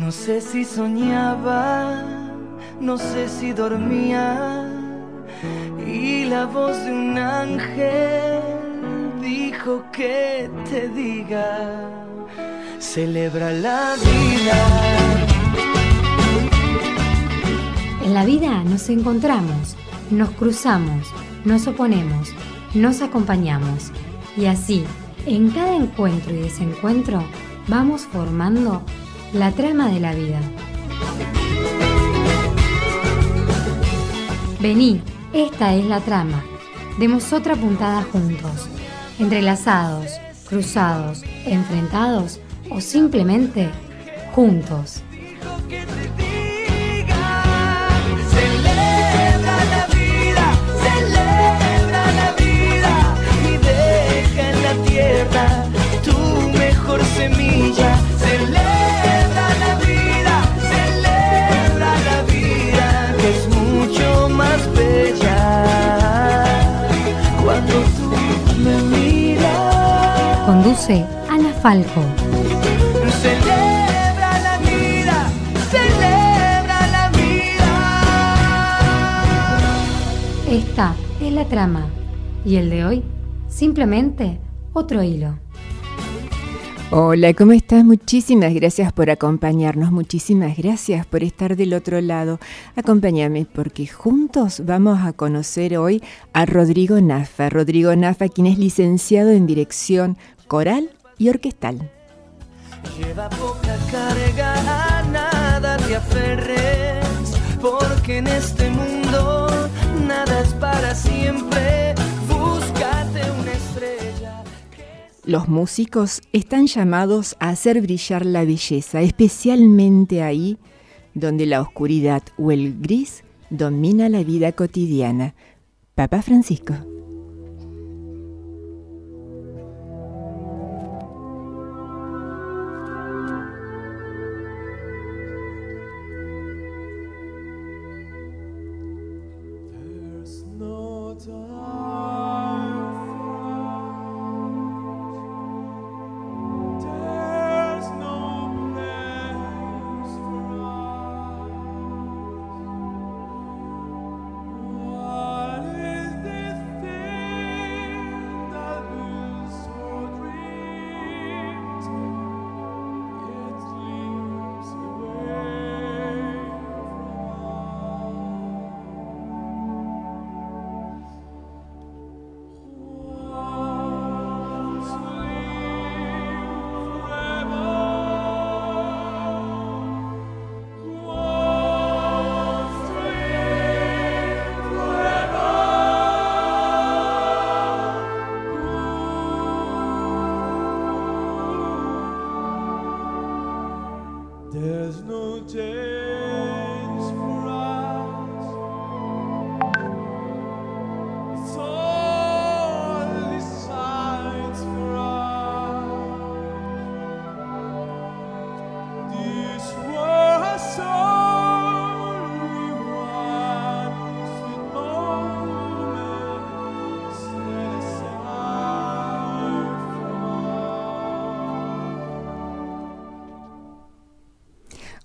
No sé si soñaba, no sé si dormía, y la voz de un ángel dijo que te diga, celebra la vida. En la vida nos encontramos, nos cruzamos, nos oponemos, nos acompañamos y así, en cada encuentro y desencuentro, vamos formando la trama de la vida. Vení, esta es la trama. Demos otra puntada juntos, entrelazados, cruzados, enfrentados o simplemente juntos. Celebra Conduce Ana Falco. Celebra la vida, celebra la vida. Esta es la trama y el de hoy, simplemente otro hilo. Hola, ¿cómo estás? Muchísimas gracias por acompañarnos, muchísimas gracias por estar del otro lado. Acompáñame porque juntos vamos a conocer hoy a Rodrigo Nafa. Rodrigo Nafa, quien es licenciado en dirección coral y orquestal. Lleva poca carga, a nada te aferres, porque en este mundo nada es para siempre. Búscate una estrella. Los músicos están llamados a hacer brillar la belleza, especialmente ahí donde la oscuridad o el gris domina la vida cotidiana. Papa Francisco.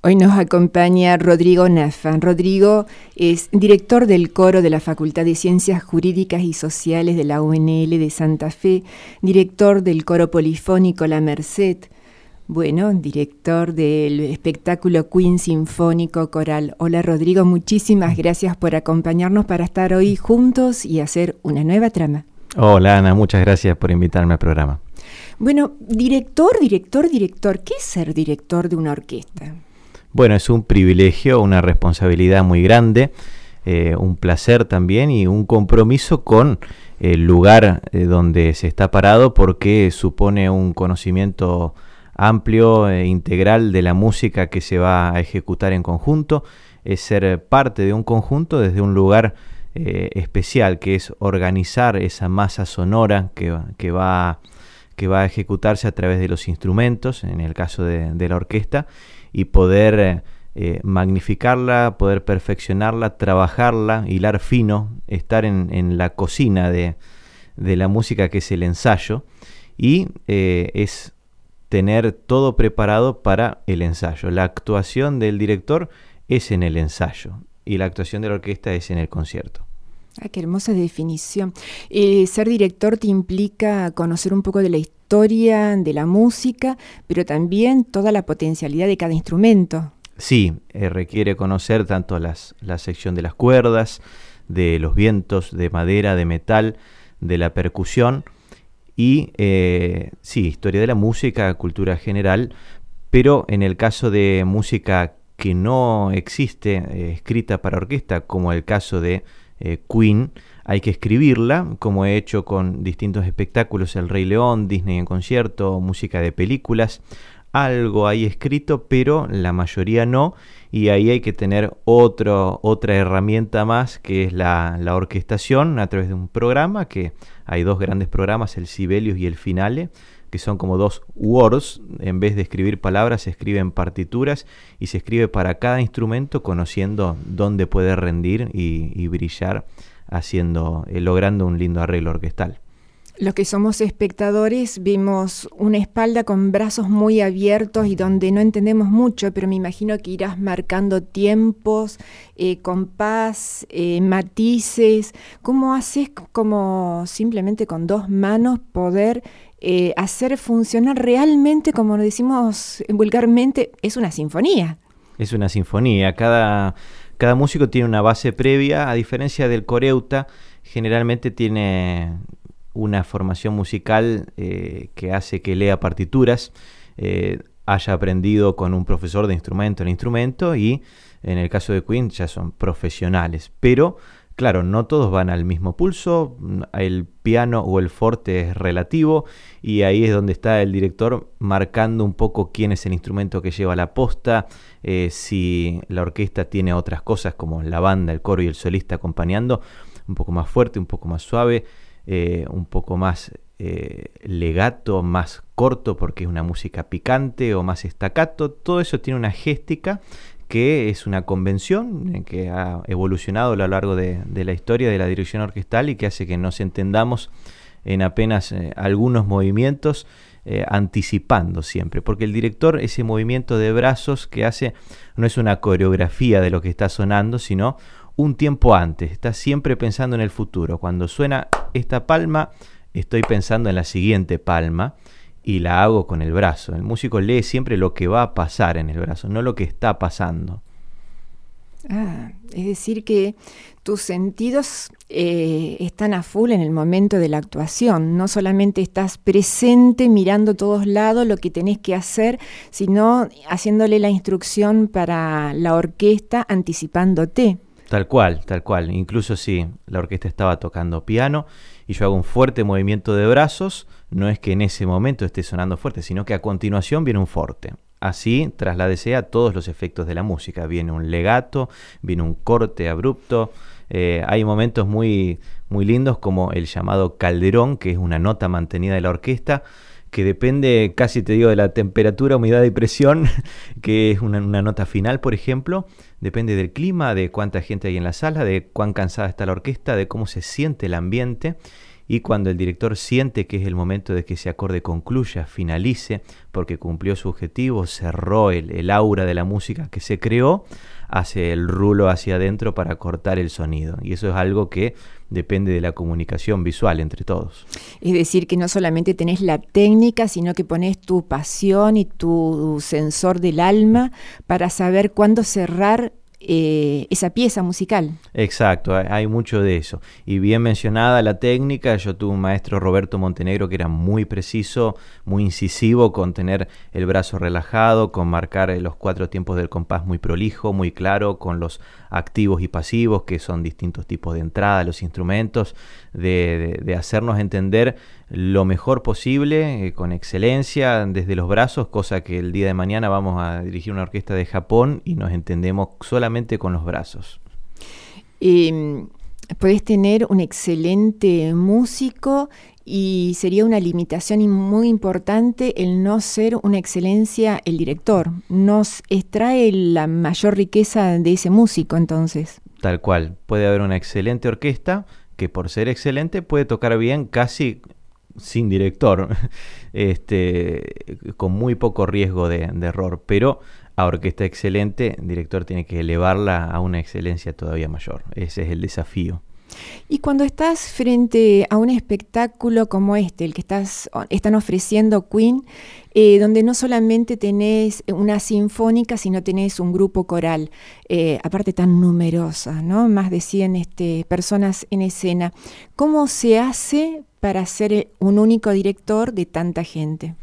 Hoy nos acompaña Rodrigo Nafa. Rodrigo es director del coro de la Facultad de Ciencias Jurídicas y Sociales de la UNL de Santa Fe, director del coro polifónico La Merced, bueno, director del espectáculo Queen Sinfónico Coral. Hola Rodrigo, muchísimas gracias por acompañarnos para estar hoy juntos y hacer una nueva trama. Hola Ana, muchas gracias por invitarme al programa. Bueno, director, director, director, ¿qué es ser director de una orquesta? Bueno, es un privilegio, una responsabilidad muy grande, eh, un placer también y un compromiso con el lugar eh, donde se está parado porque supone un conocimiento amplio e integral de la música que se va a ejecutar en conjunto, es ser parte de un conjunto desde un lugar eh, especial que es organizar esa masa sonora que, que va, que va a ejecutarse a través de los instrumentos, en el caso de, de la orquesta, y poder eh, eh, magnificarla, poder perfeccionarla, trabajarla, hilar fino, estar en, en la cocina de, de la música que es el ensayo y eh, es tener todo preparado para el ensayo. La actuación del director es en el ensayo y la actuación de la orquesta es en el concierto. Ah, qué hermosa definición. Eh, ser director te implica conocer un poco de la historia, de la música, pero también toda la potencialidad de cada instrumento. Sí, eh, requiere conocer tanto las, la sección de las cuerdas, de los vientos, de madera, de metal, de la percusión y eh, sí, historia de la música, cultura general, pero en el caso de música que no existe eh, escrita para orquesta, como el caso de Queen, hay que escribirla, como he hecho con distintos espectáculos, El Rey León, Disney en concierto, música de películas, algo hay escrito, pero la mayoría no, y ahí hay que tener otro, otra herramienta más, que es la, orquestación a través de un programa, que hay dos grandes programas, el Sibelius y el Finale, que son como dos words, en vez de escribir palabras se escriben partituras y se escribe para cada instrumento conociendo dónde puede rendir y brillar haciendo, eh, logrando un lindo arreglo orquestal. Los que somos espectadores vemos una espalda con brazos muy abiertos y donde no entendemos mucho, pero me imagino que irás marcando tiempos, eh, compás, eh, matices. ¿Cómo haces como simplemente con dos manos poder eh, hacer funcionar realmente, como lo decimos vulgarmente, es una sinfonía? Es una sinfonía. Cada, cada músico tiene una base previa, a diferencia del coreuta, generalmente tiene una formación musical eh, que hace que lea partituras, eh, haya aprendido con un profesor de instrumento el instrumento y en el caso de Queen ya son profesionales. Pero claro, no todos van al mismo pulso, el piano o el forte es relativo y ahí es donde está el director marcando un poco quién es el instrumento que lleva la posta, eh, si la orquesta tiene otras cosas como la banda, el coro y el solista acompañando, un poco más fuerte, un poco más suave. Eh, un poco más eh, legato, más corto porque es una música picante o más estacato. Todo eso tiene una géstica que es una convención eh, que ha evolucionado a lo largo de, de, la historia de la dirección orquestal y que hace que nos entendamos en apenas algunos movimientos anticipando siempre, porque el director ese movimiento de brazos que hace no es una coreografía de lo que está sonando, sino un tiempo antes, está siempre pensando en el futuro. Cuando suena esta palma, estoy pensando en la siguiente palma y la hago con el brazo. El músico lee siempre lo que va a pasar en el brazo, no lo que está pasando. Ah, es decir, que tus sentidos eh, están a full en el momento de la actuación. No solamente estás presente mirando todos lados lo que tenés que hacer, sino haciéndole la instrucción para la orquesta anticipándote. Tal cual, tal cual. Incluso si la orquesta estaba tocando piano y yo hago un fuerte movimiento de brazos, no es que en ese momento esté sonando fuerte, sino que a continuación viene un forte. Así trasladese a todos los efectos de la música. Viene un legato, viene un corte abrupto. Eh, hay momentos muy, muy lindos como el llamado calderón, que es una nota mantenida de la orquesta, que depende casi te digo de la temperatura, humedad y presión, que es una, una, nota final, por ejemplo, depende del clima, de cuánta gente hay en la sala, de cuán cansada está la orquesta, de cómo se siente el ambiente. Y cuando el director siente que es el momento de que ese acorde concluya, finalice, porque cumplió su objetivo, cerró el, el aura de la música que se creó, hace el rulo hacia adentro para cortar el sonido. Y eso es algo que depende de la comunicación visual entre todos. Es decir, que no solamente tenés la técnica, sino que pones tu pasión y tu sensor del alma para saber cuándo cerrar eh, esa pieza musical. Exacto, hay mucho de eso. Y bien mencionada la técnica, yo tuve un maestro Roberto Montenegro que era muy preciso, muy incisivo con tener el brazo relajado, con marcar los cuatro tiempos del compás muy prolijo, muy claro, con los activos y pasivos, que son distintos tipos de entrada, los instrumentos, de hacernos entender lo mejor posible, eh, con excelencia, desde los brazos, cosa que el día de mañana vamos a dirigir una orquesta de Japón y nos entendemos solamente con los brazos. Eh, puedes tener un excelente músico y sería una limitación muy importante el no ser una excelencia el director. Nos extrae la mayor riqueza de ese músico entonces. Tal cual, puede haber una excelente orquesta que por ser excelente puede tocar bien casi sin director, este, con muy poco riesgo de, error, pero a orquesta excelente, el director tiene que elevarla a una excelencia todavía mayor. Ese es el desafío. Y cuando estás frente a un espectáculo como este, el que están ofreciendo Queen, eh, donde no solamente tenés una sinfónica, sino tenés un grupo coral, eh, aparte tan numerosa, ¿no? Más de 100 este, personas en escena. ¿Cómo se hace para ser un único director de tanta gente?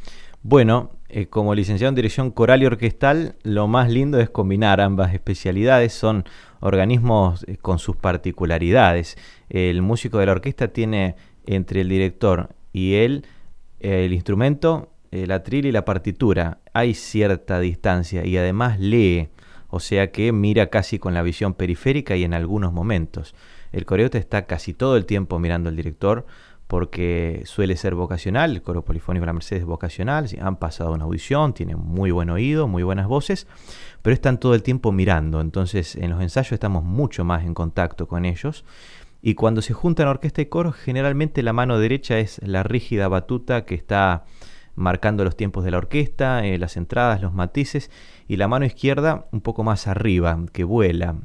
Bueno, eh, como licenciado en dirección coral y orquestal, lo más lindo es combinar ambas especialidades. Son organismos eh, con sus particularidades. El músico de la orquesta tiene entre el director y él eh, el instrumento, el atril y la partitura. Hay cierta distancia y además lee, o sea que mira casi con la visión periférica y en algunos momentos. El coreógrafo está casi todo el tiempo mirando al director porque suele ser vocacional, el coro polifónico de la Mercedes es vocacional, han pasado una audición, tienen muy buen oído, muy buenas voces, pero están todo el tiempo mirando, entonces en los ensayos estamos mucho más en contacto con ellos. Y cuando se juntan orquesta y coro, generalmente la mano derecha es la rígida batuta que está marcando los tiempos de la orquesta, eh, las entradas, los matices, y la mano izquierda un poco más arriba, que vuela,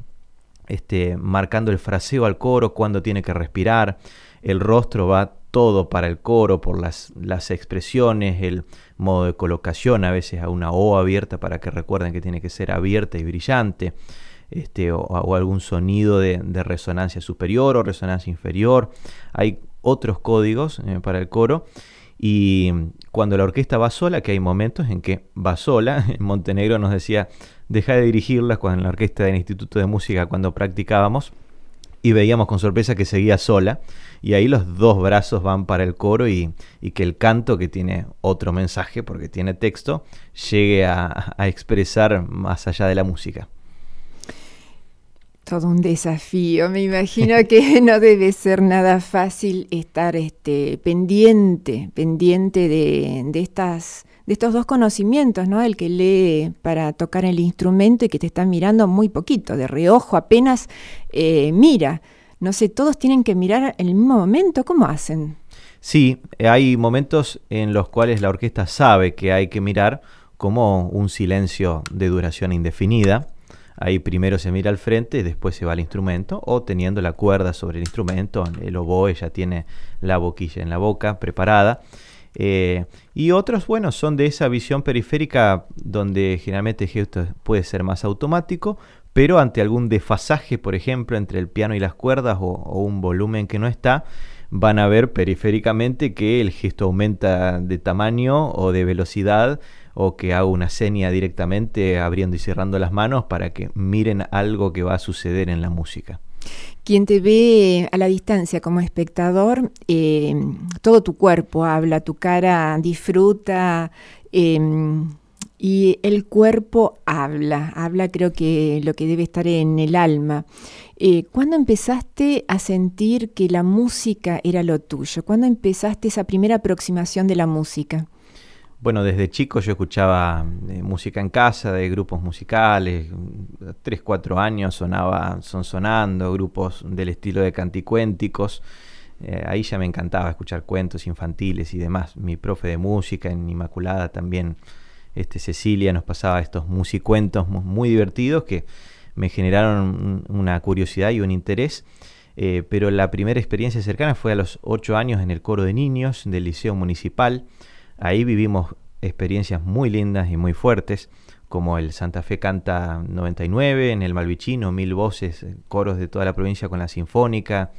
este, marcando el fraseo al coro, cuando tiene que respirar, el rostro va todo para el coro por las, las expresiones, el modo de colocación, a veces a una O abierta para que recuerden que tiene que ser abierta y brillante, este, o, algún sonido de, resonancia superior o resonancia inferior. Hay otros códigos eh, para el coro. Y cuando la orquesta va sola, que hay momentos en que va sola, en Montenegro nos decía, deja de dirigirla cuando en la orquesta del Instituto de Música cuando practicábamos, y veíamos con sorpresa que seguía sola y ahí los dos brazos van para el coro y, que el canto, que tiene otro mensaje porque tiene texto, llegue a, expresar más allá de la música. Todo un desafío, me imagino que no debe ser nada fácil estar este, pendiente, pendiente de, de estas de estos dos conocimientos, ¿no? El que lee para tocar el instrumento y que te está mirando muy poquito, de reojo apenas eh, mira. No sé, todos tienen que mirar en el mismo momento, ¿cómo hacen? Sí, hay momentos en los cuales la orquesta sabe que hay que mirar como un silencio de duración indefinida. Ahí primero se mira al frente y después se va al instrumento, o teniendo la cuerda sobre el instrumento, el oboe ya tiene la boquilla en la boca preparada. Eh, y otros, bueno, son de esa visión periférica donde generalmente el gesto puede ser más automático, pero ante algún desfasaje, por ejemplo, entre el piano y las cuerdas o, un volumen que no está, van a ver periféricamente que el gesto aumenta de tamaño o de velocidad o que hago una seña directamente abriendo y cerrando las manos para que miren algo que va a suceder en la música. Quien te ve a la distancia como espectador, eh, todo tu cuerpo habla, tu cara disfruta em, y el cuerpo habla, habla creo que lo que debe estar en el alma. Eh, ¿Cuándo empezaste a sentir que la música era lo tuyo? ¿Cuándo empezaste esa primera aproximación de la música? Bueno, desde chico yo escuchaba eh, música en casa, de grupos musicales, 3, 4 años sonaba, son sonando, grupos del estilo de canticuénticos. Eh, ahí ya me encantaba escuchar cuentos infantiles y demás. Mi profe de música en Inmaculada también, este, Cecilia, nos pasaba estos musicuentos muy divertidos que me generaron una curiosidad y un interés. Eh, pero la primera experiencia cercana fue a los 8 años en el coro de niños del Liceo Municipal. Ahí vivimos experiencias muy lindas y muy fuertes, como el Santa Fe Canta 99, en el Malvichino, mil voces, eh, coros de toda la provincia con la Sinfónica,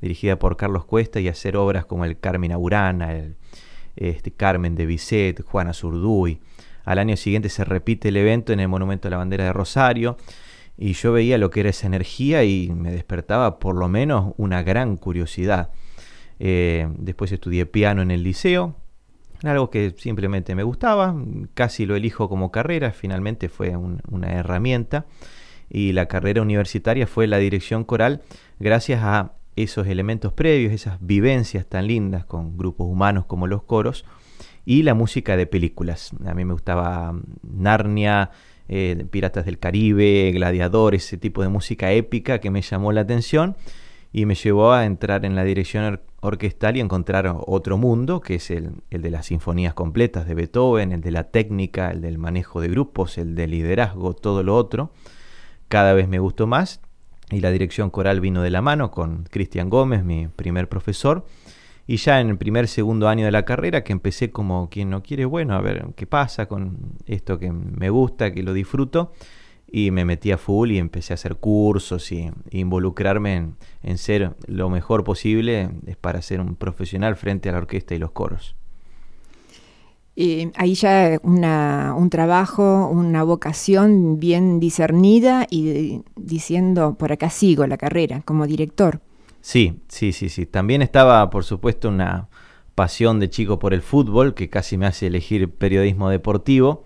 dirigida por Carlos Cuesta, y hacer obras como el Carmen Aurana, el este, Carmen de Bizet, Juana Zurduy. Al año siguiente se repite el evento en el Monumento a la Bandera de Rosario, y yo veía lo que era esa energía y me despertaba por lo menos una gran curiosidad. Eh, después estudié piano en el liceo, algo que simplemente me gustaba, casi lo elijo como carrera, finalmente fue una herramienta y la carrera universitaria fue la dirección coral gracias a esos elementos previos, esas vivencias tan lindas con grupos humanos como los coros y la música de películas. A mí me gustaba Narnia, eh, Piratas del Caribe, Gladiador, ese tipo de música épica que me llamó la atención y me llevó a entrar en la dirección or- orquestal y encontrar otro mundo, que es el, el de las sinfonías completas de Beethoven, el de la técnica, el del manejo de grupos, el del liderazgo, todo lo otro. Cada vez me gustó más y la dirección coral vino de la mano con Cristian Gómez, mi primer profesor. Y ya en el primer, segundo año de la carrera, que empecé como quien no quiere, bueno, a ver qué pasa con esto que me gusta, que lo disfruto, y me metí a full y empecé a hacer cursos y e involucrarme en, en ser lo mejor posible es para ser un profesional frente a la orquesta y los coros. Eh, ahí ya una, un trabajo, una vocación bien discernida y de- diciendo, por acá sigo la carrera como director. Sí, sí, sí, sí. También estaba, por supuesto, una pasión de chico por el fútbol que casi me hace elegir periodismo deportivo.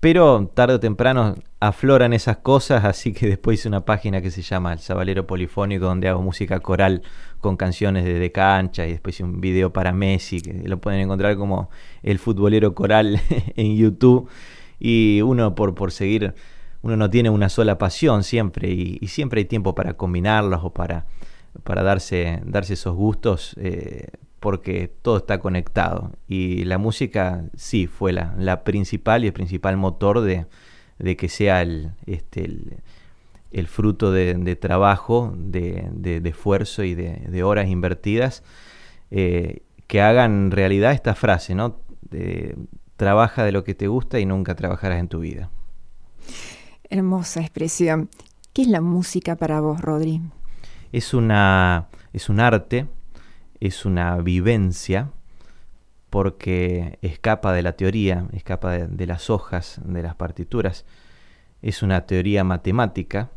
Pero tarde o temprano afloran esas cosas, así que después hice una página que se llama El Sabalero Polifónico, donde hago música coral con canciones de, cancha y después hice un video para Messi, que lo pueden encontrar como El Futbolero Coral en YouTube. Y uno por, por seguir, uno no tiene una sola pasión siempre y, y siempre hay tiempo para combinarlas o para, para darse, darse esos gustos. eh, porque todo está conectado. Y la música sí fue la, la principal y el principal motor de, de que sea el, este, el, el fruto de, de trabajo, de, esfuerzo y de, horas invertidas, eh, que hagan realidad esta frase, ¿no? De, trabaja de lo que te gusta y nunca trabajarás en tu vida. Hermosa expresión. ¿Qué es la música para vos, Rodri? Es, una, es un arte, es una vivencia, porque escapa de la teoría, escapa de, las hojas, de las partituras. Es una teoría matemática,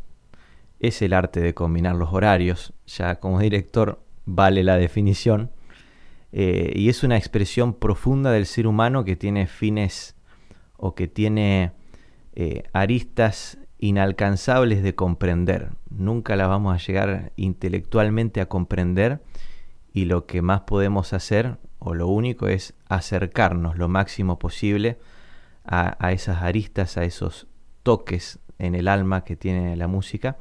es el arte de combinar los horarios, ya como director vale la definición, eh, y es una expresión profunda del ser humano que tiene fines o que tiene eh, aristas inalcanzables de comprender. Nunca las vamos a llegar intelectualmente a comprender y lo que más podemos hacer, o lo único, es acercarnos lo máximo posible a, esas aristas, a esos toques en el alma que tiene la música,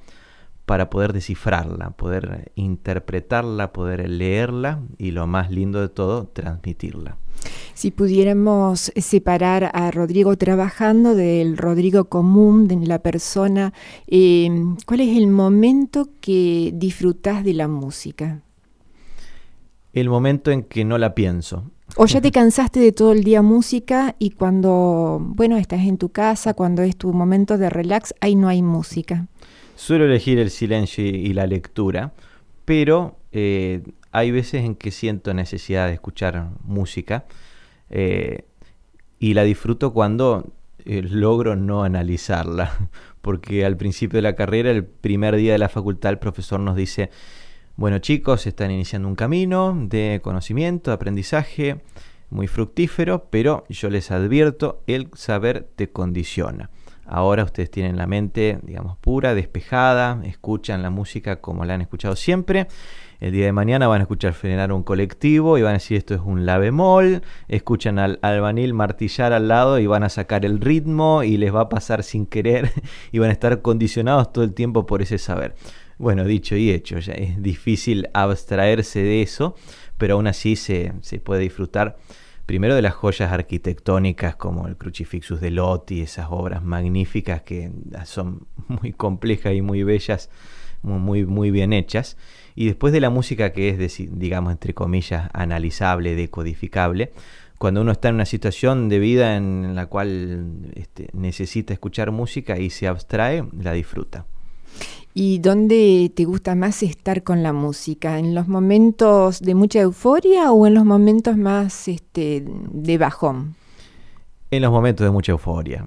para poder descifrarla, poder interpretarla, poder leerla y lo más lindo de todo, transmitirla. Si pudiéramos separar a Rodrigo trabajando del Rodrigo común, de la persona, eh, ¿cuál es el momento que disfrutás de la música? El momento en que no la pienso. O ya te cansaste de todo el día música y cuando, bueno, estás en tu casa, cuando es tu momento de relax, ahí no hay música. Suelo elegir el silencio y, y la lectura, pero eh, hay veces en que siento necesidad de escuchar música eh, y la disfruto cuando eh, logro no analizarla, porque al principio de la carrera, el primer día de la facultad, el profesor nos dice, bueno chicos, están iniciando un camino de conocimiento, de aprendizaje muy fructífero, pero yo les advierto, el saber te condiciona. Ahora ustedes tienen la mente, digamos, pura, despejada, escuchan la música como la han escuchado siempre. El día de mañana van a escuchar frenar un colectivo y van a decir esto es un la bemol. Escuchan al albanil martillar al lado y van a sacar el ritmo y les va a pasar sin querer y van a estar condicionados todo el tiempo por ese saber. Bueno, dicho y hecho, ya es difícil abstraerse de eso, pero aún así se, se puede disfrutar primero de las joyas arquitectónicas como el Crucifixus de Lotti, esas obras magníficas que son muy complejas y muy bellas, muy, muy, muy bien hechas, y después de la música que es, digamos, entre comillas, analizable, decodificable, cuando uno está en una situación de vida en la cual este, necesita escuchar música y se abstrae, la disfruta. ¿Y dónde te gusta más estar con la música? ¿En los momentos de mucha euforia o en los momentos más este, de bajón? En los momentos de mucha euforia.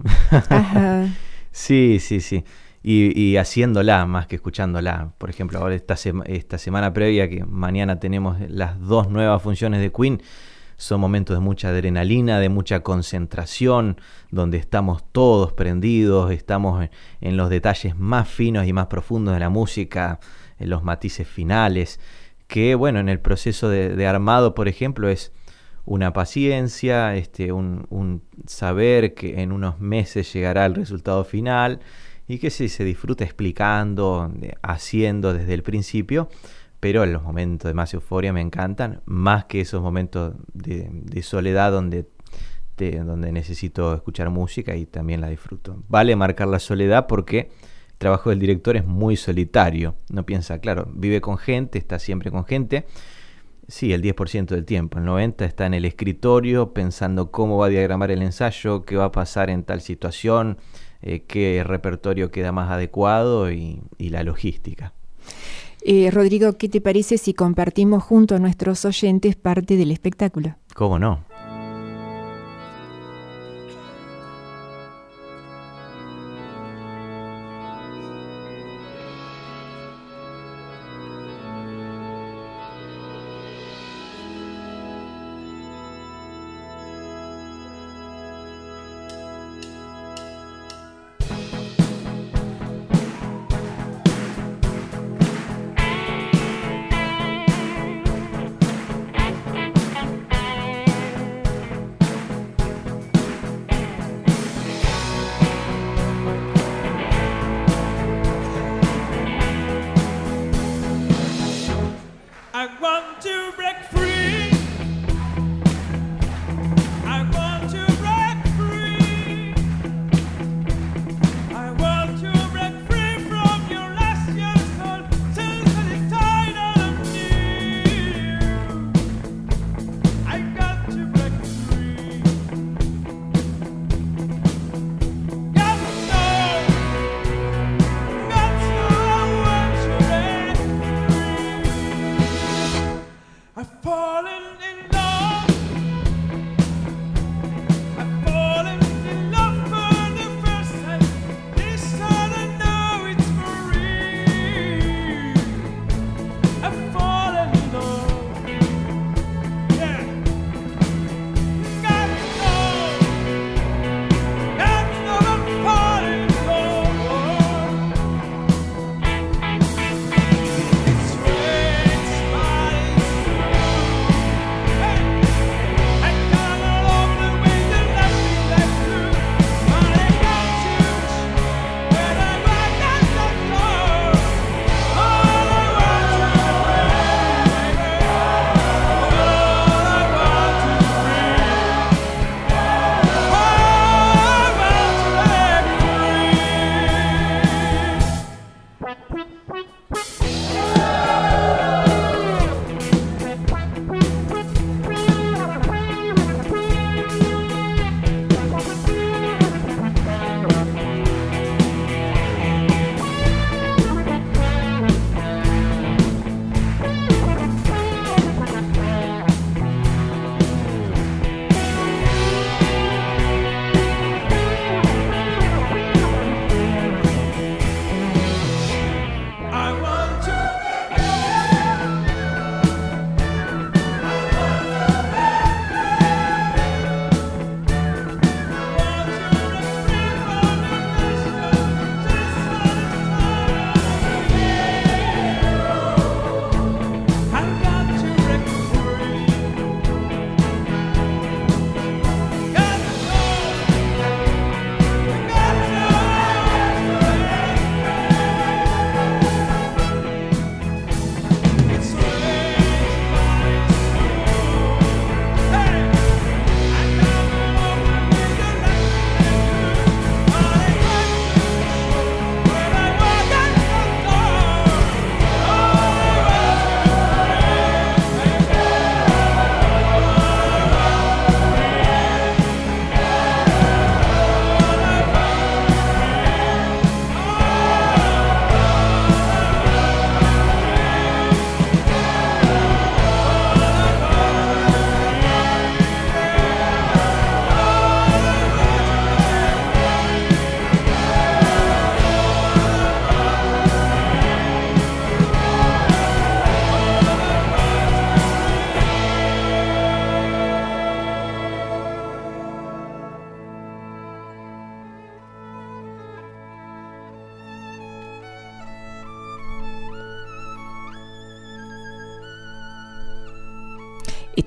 Ajá. sí, sí, sí. Y, y, haciéndola más que escuchándola. Por ejemplo, ahora esta, sema, esta semana previa, que mañana tenemos las dos nuevas funciones de Queen, son momentos de mucha adrenalina, de mucha concentración, donde estamos todos prendidos, estamos en, los detalles más finos y más profundos de la música, en los matices finales, que bueno, en el proceso de, armado, por ejemplo, es una paciencia, este, un, un, saber que en unos meses llegará el resultado final y que se, se disfruta explicando, haciendo desde el principio pero los momentos de más euforia me encantan, más que esos momentos de, soledad donde, donde necesito escuchar música y también la disfruto. Vale marcar la soledad porque el trabajo del director es muy solitario. No piensa, claro, vive con gente, está siempre con gente. Sí, el 10% del tiempo. El 90% está en el escritorio pensando cómo va a diagramar el ensayo, qué va a pasar en tal situación, eh, qué repertorio queda más adecuado y, y la logística. Eh, Rodrigo, ¿qué te parece si compartimos junto a nuestros oyentes parte del espectáculo? ¿Cómo no?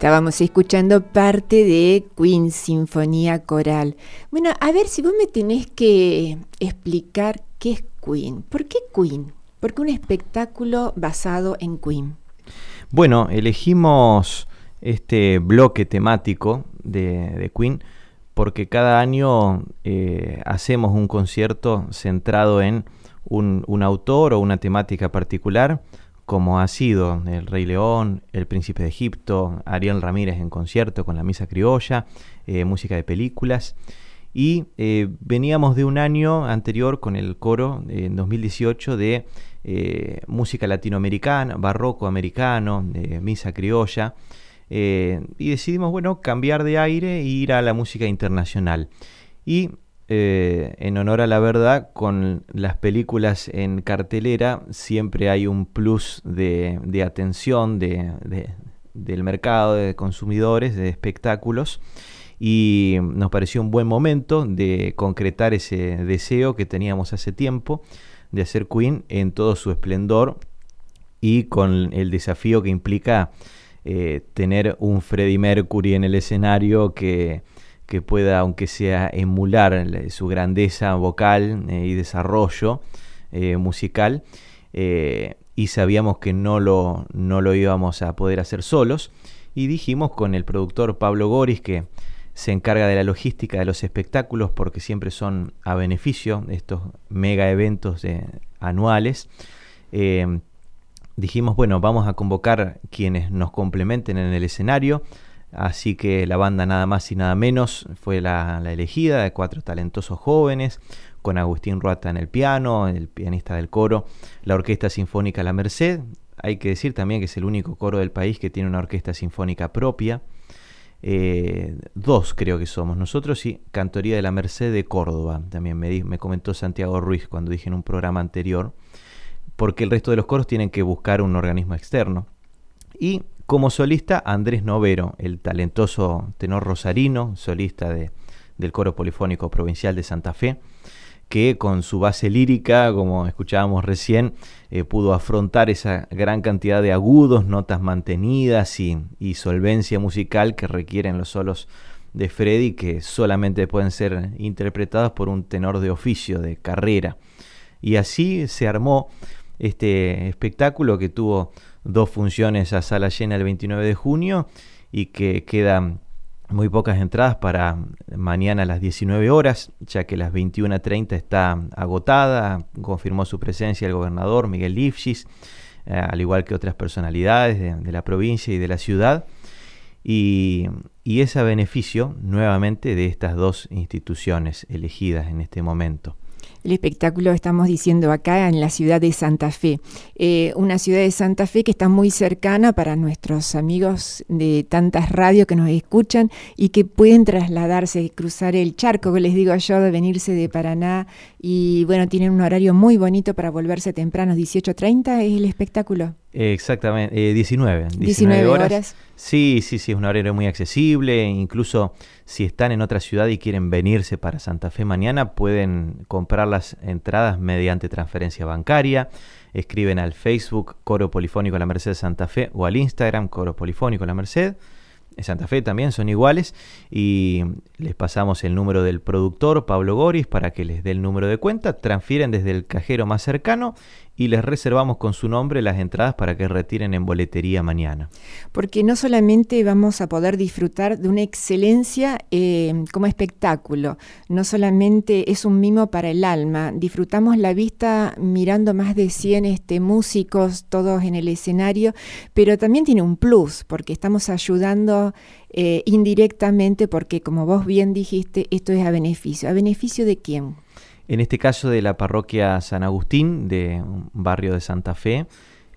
Estábamos escuchando parte de Queen Sinfonía Coral. Bueno, a ver si vos me tenés que explicar qué es Queen. ¿Por qué Queen? ¿Por qué un espectáculo basado en Queen? Bueno, elegimos este bloque temático de, Queen porque cada año eh, hacemos un concierto centrado en un autor o una temática particular, como ha sido El Rey León, El Príncipe de Egipto, Ariel Ramírez en concierto con la Misa Criolla, eh, música de películas. Y eh, veníamos de un año anterior con el coro en 2018 de eh, música latinoamericana, barroco americano, misa criolla. y decidimos, bueno, cambiar de aire e ir a la música internacional. Y eh, en honor a la verdad, con las películas en cartelera siempre hay un plus de, atención de- de- del mercado, de consumidores, de espectáculos. Y nos pareció un buen momento de concretar ese deseo que teníamos hace tiempo de hacer Queen en todo su esplendor y con el desafío que implica eh, tener un Freddie Mercury en el escenario que, que pueda, aunque sea, emular la- su grandeza vocal eh, y desarrollo eh, musical. eh, y sabíamos que no lo, no lo íbamos a poder hacer solos. Y dijimos con el productor Pablo Goris, que se encarga de la logística de los espectáculos, porque siempre son a beneficio estos mega eventos anuales. dijimos, bueno, vamos a convocar quienes nos complementen en el escenario. Así que la banda nada más y nada menos fue la, elegida de cuatro talentosos jóvenes, con Agustín Ruata en el piano, el pianista del coro, la Orquesta Sinfónica La Merced. Hay que decir también que es el único coro del país que tiene una orquesta sinfónica propia. Eh, dos creo que somos nosotros y Cantoría de la Merced de Córdoba. También me, me comentó Santiago Ruiz cuando dije en un programa anterior porque el resto de los coros tienen que buscar un organismo externo. Y como solista, Andrés Novero, el talentoso tenor rosarino, solista de- del coro polifónico provincial de Santa Fe, que con su base lírica, como escuchábamos recién, eh, pudo afrontar esa gran cantidad de agudos, notas mantenidas y, y solvencia musical que requieren los solos de Freddy, que solamente pueden ser interpretados por un tenor de oficio, de carrera. Y así se armó este espectáculo que tuvo dos funciones a sala llena el 29 de junio y que quedan muy pocas entradas para mañana a las 19 horas, ya que las 21.30 está agotada. Confirmó su presencia el gobernador Miguel Lifchis, eh, al igual que otras personalidades de, de la provincia y de la ciudad. Y, y es a beneficio nuevamente de estas dos instituciones elegidas en este momento. El espectáculo estamos diciendo acá en la ciudad de Santa Fe, Eh, una ciudad de Santa Fe que está muy cercana para nuestros amigos de tantas radios que nos escuchan y que pueden trasladarse, cruzar el charco, que les digo yo, de venirse de Paraná y bueno, tienen un horario muy bonito para volverse temprano, 18.30 es el espectáculo. Exactamente, eh, 19, 19, 19 horas. horas. Sí, sí, sí, es un horario muy accesible. Incluso si están en otra ciudad y quieren venirse para Santa Fe mañana, pueden comprar las entradas mediante transferencia bancaria. Escriben al Facebook Coro Polifónico La Merced Santa Fe o al Instagram Coro Polifónico La Merced. En Santa Fe también son iguales y les pasamos el número del productor Pablo Goris para que les dé el número de cuenta, transfieren desde el cajero más cercano y les reservamos con su nombre las entradas para que retiren en boletería mañana. porque no solamente vamos a poder disfrutar de una excelencia eh, como espectáculo, no solamente es un mimo para el alma, disfrutamos la vista mirando más de 100 este, músicos, todos en el escenario, pero también tiene un plus, porque estamos ayudando eh, indirectamente, porque como vos bien dijiste, esto es a beneficio. ¿A beneficio de quién? En este caso de la parroquia San Agustín, de un barrio de Santa Fe,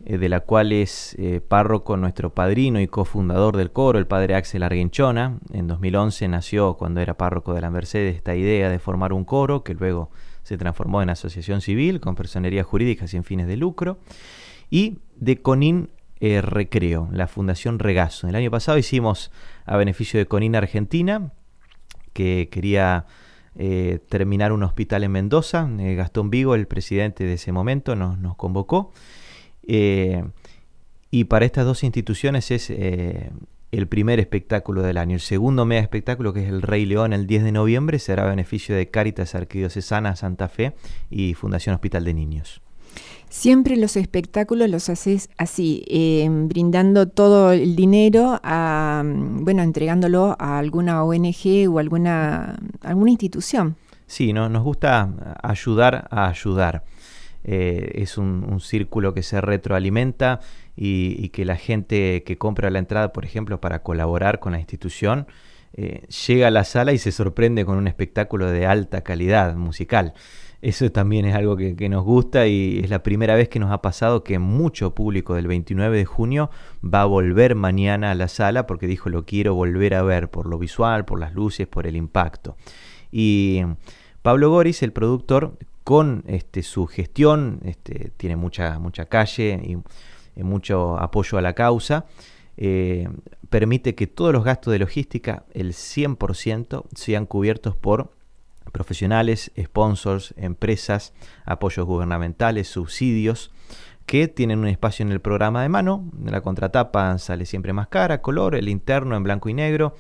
eh, de la cual es eh, párroco nuestro padrino y cofundador del coro, el padre Axel Argenchona. En 2011 nació, cuando era párroco de la Mercedes, esta idea de formar un coro que luego se transformó en asociación civil con personería jurídica sin fines de lucro. Y de Conin eh, Recreo, la Fundación Regazo. El año pasado hicimos a beneficio de Conin Argentina, que quería eh, terminar un hospital en Mendoza. Eh, Gastón Vigo, el presidente de ese momento, nos, convocó. Eh, y para estas dos instituciones es eh, el primer espectáculo del año. El segundo mega espectáculo, que es el Rey León, el 10 de noviembre, será a beneficio de Cáritas Arquidiocesana Santa Fe y Fundación Hospital de Niños. Siempre los espectáculos los haces así, eh, brindando todo el dinero, a, mm, bueno, entregándolo a alguna ONG o alguna, alguna institución. Sí, ¿no? nos gusta ayudar a ayudar. Eh, es un, círculo que se retroalimenta y, y que la gente que compra la entrada, por ejemplo, para colaborar con la institución, eh, llega a la sala y se sorprende con un espectáculo de alta calidad musical. Eso también es algo que, que nos gusta y es la primera vez que nos ha pasado que mucho público del 29 de junio va a volver mañana a la sala porque dijo lo quiero volver a ver por lo visual, por las luces, por el impacto. Y Pablo Goris, el productor, con este, su gestión, este, tiene mucha, mucha calle y, mucho apoyo a la causa, eh, permite que todos los gastos de logística, el 100%, sean cubiertos por profesionales, sponsors, empresas, apoyos gubernamentales, subsidios, que tienen un espacio en el programa de mano. La contratapa sale siempre más cara, color, el interno en blanco y negro,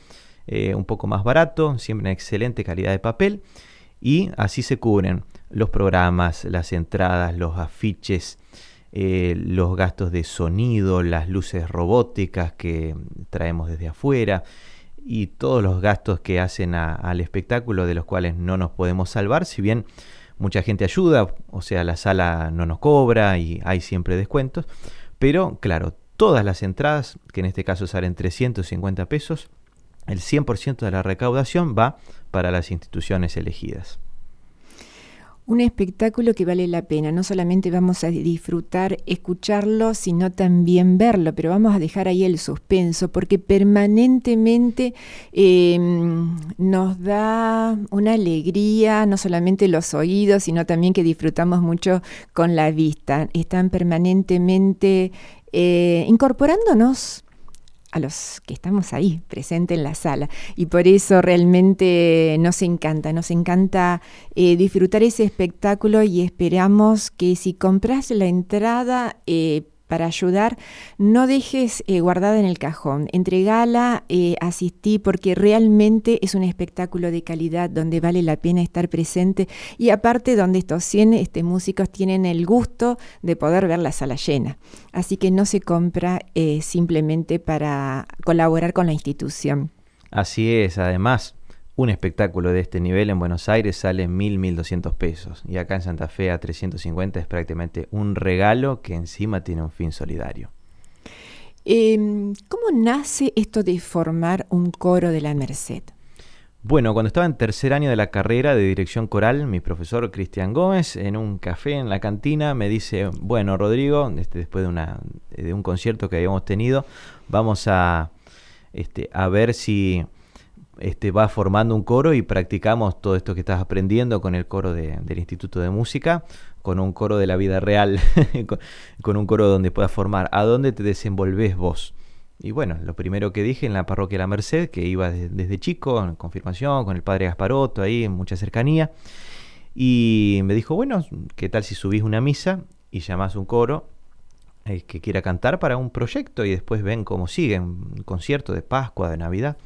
eh, un poco más barato, siempre en excelente calidad de papel. Y así se cubren los programas, las entradas, los afiches, eh, los gastos de sonido, las luces robóticas que traemos desde afuera y todos los gastos que hacen al espectáculo de los cuales no nos podemos salvar, si bien mucha gente ayuda, o sea, la sala no nos cobra y hay siempre descuentos, pero claro, todas las entradas, que en este caso salen 350 pesos, el 100% de la recaudación va para las instituciones elegidas. Un espectáculo que vale la pena. No solamente vamos a disfrutar escucharlo, sino también verlo, pero vamos a dejar ahí el suspenso porque permanentemente eh, nos da una alegría, no solamente los oídos, sino también que disfrutamos mucho con la vista. Están permanentemente eh, incorporándonos a los que estamos ahí, presentes en la sala. Y por eso realmente nos encanta, nos encanta eh, disfrutar ese espectáculo y esperamos que si compras la entrada eh, para ayudar, no dejes eh, guardada en el cajón, entregala, eh, asistí, porque realmente es un espectáculo de calidad donde vale la pena estar presente y aparte donde estos 100 este, músicos tienen el gusto de poder ver la sala llena. Así que no se compra eh, simplemente para colaborar con la institución. Así es, además, un espectáculo de este nivel en Buenos Aires sale 1.000, 1.200 pesos. Y acá en Santa Fe a 350 es prácticamente un regalo que encima tiene un fin solidario. Eh, ¿Cómo nace esto de formar un coro de la Merced? Bueno, cuando estaba en tercer año de la carrera de dirección coral, mi profesor Cristian Gómez, en un café en la cantina, me dice, bueno, Rodrigo, este, después de, una, de un concierto que habíamos tenido, vamos a, este, a ver si este, vas formando un coro y practicamos todo esto que estás aprendiendo con el coro de- del Instituto de Música, con un coro de la vida real, con, un coro donde puedas formar. ¿A dónde te desenvolves vos? Y bueno, lo primero que dije en la parroquia La Merced, que iba de- desde chico, en confirmación, con el padre Gasparotto, ahí en mucha cercanía, y me dijo, bueno, ¿qué tal si subís una misa y llamás un coro eh, que quiera cantar para un proyecto y después ven cómo sigue, un concierto de Pascua, de Navidad?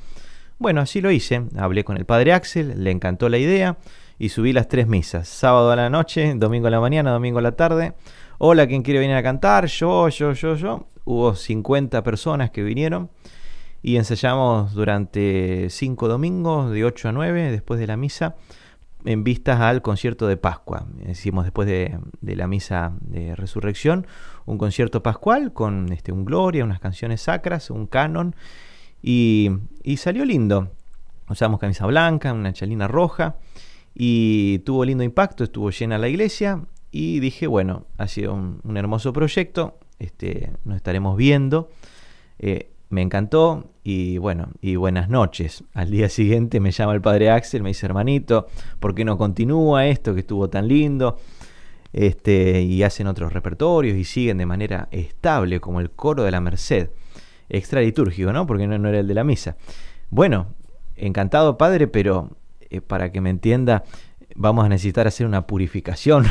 Bueno, así lo hice, hablé con el padre Axel, le encantó la idea y subí las tres misas, sábado a la noche, domingo a la mañana, domingo a la tarde. Hola, ¿quién quiere venir a cantar? Yo, yo, yo, yo. Hubo 50 personas que vinieron y ensayamos durante cinco domingos de 8 a 9 después de la misa en vistas al concierto de Pascua. Hicimos después de, de la misa de resurrección un concierto pascual con este, un gloria, unas canciones sacras, un canon y, salió lindo. Usamos camisa blanca, una chalina roja y tuvo lindo impacto, estuvo llena la iglesia y dije, bueno, ha sido un, un hermoso proyecto, este, nos estaremos viendo. Eh, me encantó y bueno, y buenas noches. Al día siguiente me llama el padre Axel, me dice, hermanito, ¿por qué no continúa esto que estuvo tan lindo? Este, y hacen otros repertorios y siguen de manera estable, como el coro de la Merced. Extra litúrgico, ¿no? Porque no, no era el de la misa. Bueno, encantado padre, pero eh, para que me entienda, vamos a necesitar hacer una purificación.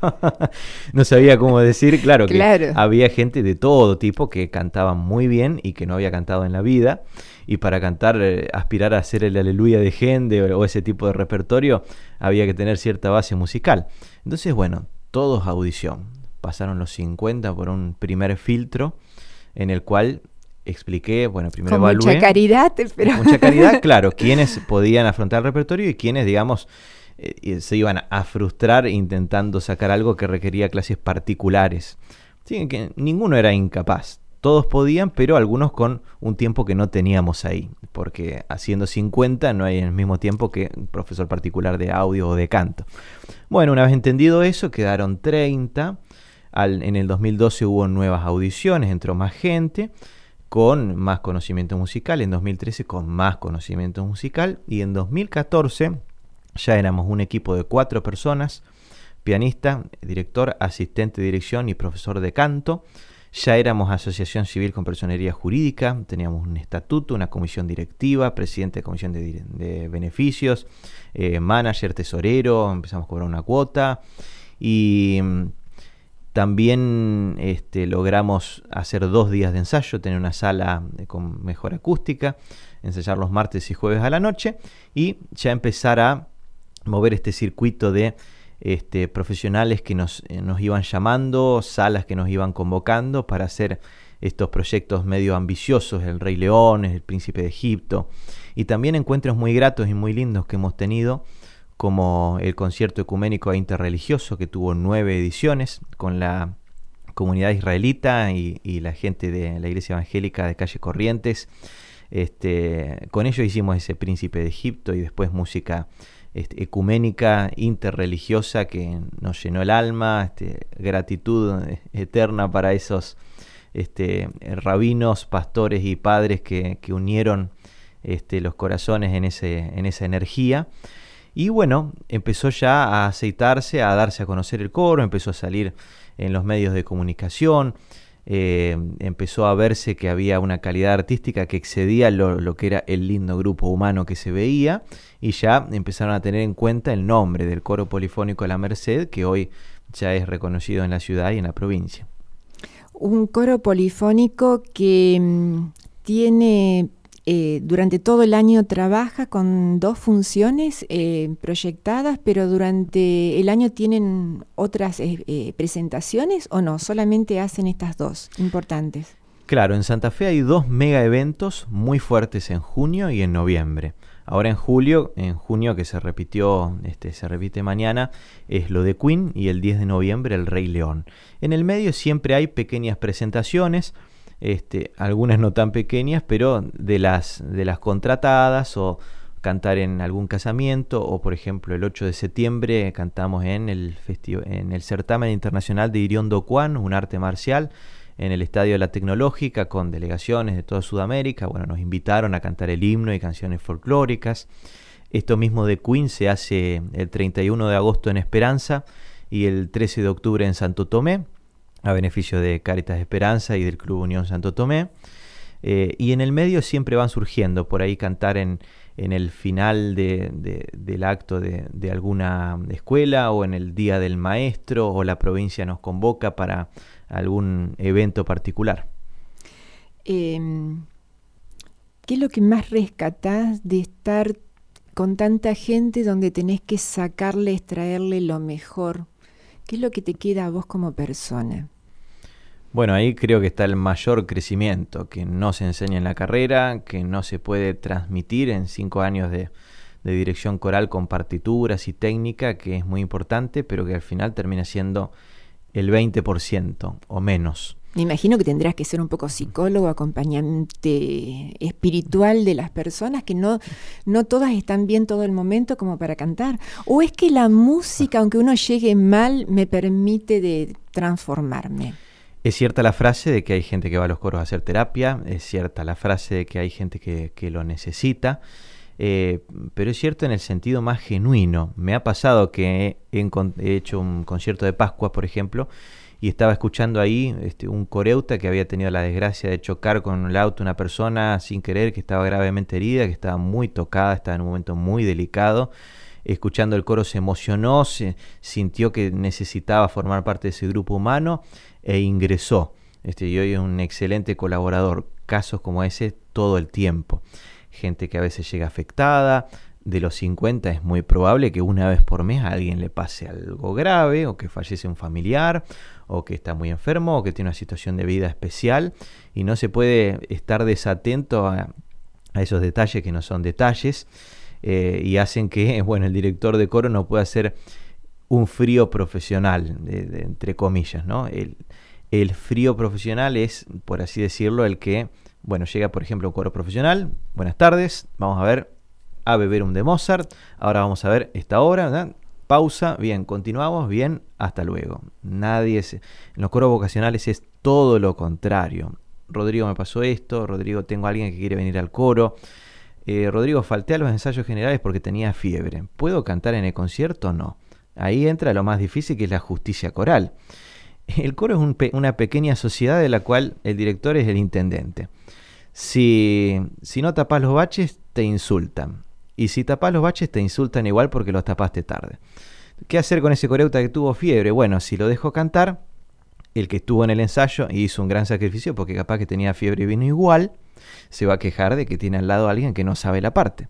no sabía cómo decir, claro que había gente de todo tipo que cantaba muy bien y que no había cantado en la vida. Y para cantar, eh, aspirar a hacer el aleluya de gente o, o ese tipo de repertorio, había que tener cierta base musical. Entonces, bueno, todos audición. pasaron los 50 por un primer filtro en el cual expliqué, bueno, primero Con mucha caridad, pero... Mucha caridad, claro, quienes podían afrontar el repertorio y quienes, digamos, eh, se iban a frustrar intentando sacar algo que requería clases particulares. Sí, que ninguno era incapaz. Todos podían, pero algunos con un tiempo que no teníamos ahí, porque haciendo 50 no hay el mismo tiempo que un profesor particular de audio o de canto. Bueno, una vez entendido eso, quedaron 30. Al- en el 2012 hubo nuevas audiciones, entró más gente con más conocimiento musical, en 2013 con más conocimiento musical y en 2014 ya éramos un equipo de cuatro personas, pianista, director, asistente de dirección y profesor de canto. Ya éramos asociación civil con personería jurídica, teníamos un estatuto, una comisión directiva, presidente de comisión de, beneficios, eh, manager, tesorero, empezamos a cobrar una cuota y mm, también este, logramos hacer dos días de ensayo, tener una sala eh, con mejor acústica, ensayar los martes y jueves a la noche y ya empezar a mover este circuito de este, profesionales que nos, eh, nos iban llamando, salas que nos iban convocando para hacer estos proyectos medio ambiciosos, el Rey León, el Príncipe de Egipto, y también encuentros muy gratos y muy lindos que hemos tenido, como el concierto ecuménico e interreligioso que tuvo nueve ediciones con la comunidad israelita y, la gente de la iglesia evangélica de calle Corrientes. Este, con ellos hicimos ese Príncipe de Egipto y después música este, ecuménica, interreligiosa que nos llenó el alma, este, gratitud eterna para esos este, rabinos, pastores y padres que, unieron este, los corazones en esa energía. Y bueno, empezó ya a aceitarse, a darse a conocer el coro, empezó a salir en los medios de comunicación, eh, empezó a verse que había una calidad artística que excedía lo, lo, que era el lindo grupo humano que se veía y ya empezaron a tener en cuenta el nombre del coro polifónico La Merced, que hoy ya es reconocido en la ciudad y en la provincia. Un coro polifónico que mmm, tiene eh, durante todo el año trabaja con dos funciones eh, proyectadas, pero durante el año tienen otras eh, presentaciones o no, solamente hacen estas dos importantes. Claro, en Santa Fe hay dos mega eventos muy fuertes en junio y en noviembre. Ahora en julio, en junio que se repitió, este, se repite mañana, es lo de Queen y el 10 de noviembre el Rey León. En el medio siempre hay pequeñas presentaciones, este, algunas no tan pequeñas, pero de las, de las contratadas o cantar en algún casamiento o por ejemplo el 8 de septiembre cantamos en el, en el certamen internacional de Iriondo Kwan, un arte marcial, en el Estadio de la Tecnológica con delegaciones de toda Sudamérica. Bueno, nos invitaron a cantar el himno y canciones folclóricas. Esto mismo de Queen se hace el 31 de agosto en Esperanza y el 13 de octubre en Santo Tomé a beneficio de Caritas Esperanza y del Club Unión Santo Tomé. Eh, y en el medio siempre van surgiendo, por ahí cantar en, en el final de, de, del acto de, de, alguna escuela o en el Día del Maestro o la provincia nos convoca para algún evento particular. Eh, ¿Qué es lo que más rescatás de estar con tanta gente donde tenés que sacarle, extraerle lo mejor? ¿Qué es lo que te queda a vos como persona? Bueno, ahí creo que está el mayor crecimiento, que no se enseña en la carrera, que no se puede transmitir en cinco años de, dirección coral con partituras y técnica, que es muy importante, pero que al final termina siendo el 20% o menos. Me imagino que tendrás que ser un poco psicólogo, acompañante espiritual de las personas, que no, no todas están bien todo el momento como para cantar. O es que la música, aunque uno llegue mal, me permite de transformarme. Es cierta la frase de que hay gente que va a los coros a hacer terapia, es cierta la frase de que hay gente que, lo necesita, eh, pero es cierto en el sentido más genuino. Me ha pasado que he, he, hecho un concierto de Pascua, por ejemplo, y estaba escuchando ahí este, un coreuta que había tenido la desgracia de chocar con el auto una persona sin querer, que estaba gravemente herida, que estaba muy tocada, estaba en un momento muy delicado escuchando el coro se emocionó, se sintió que necesitaba formar parte de ese grupo humano e ingresó. Este, y hoy es un excelente colaborador. Casos como ese todo el tiempo. Gente que a veces llega afectada, de los 50 es muy probable que una vez por mes a alguien le pase algo grave o que fallece un familiar o que está muy enfermo o que tiene una situación de vida especial y no se puede estar desatento a, esos detalles que no son detalles eh, y hacen que bueno el director de coro no pueda ser un frío profesional entre comillas no el, frío profesional es por así decirlo el que bueno llega por ejemplo un coro profesional buenas tardes vamos a ver a beber un de Mozart ahora vamos a ver esta obra ¿verdad? pausa bien continuamos bien hasta luego nadie se- en los coros vocacionales es todo lo contrario Rodrigo me pasó esto, Rodrigo tengo a alguien que quiere venir al coro. Eh, Rodrigo, falté a los ensayos generales porque tenía fiebre. ¿Puedo cantar en el concierto? No. Ahí entra lo más difícil que es la justicia coral. El coro es una pequeña sociedad de la cual el director es el intendente. Si, si no tapas los baches, te insultan. Y si tapas los baches, te insultan igual porque los tapaste tarde. ¿Qué hacer con ese coreuta que tuvo fiebre? Bueno, si lo dejo cantar, el que estuvo en el ensayo y hizo un gran sacrificio porque capaz que tenía fiebre y vino igual, se va a quejar de que tiene al lado a alguien que no sabe la parte.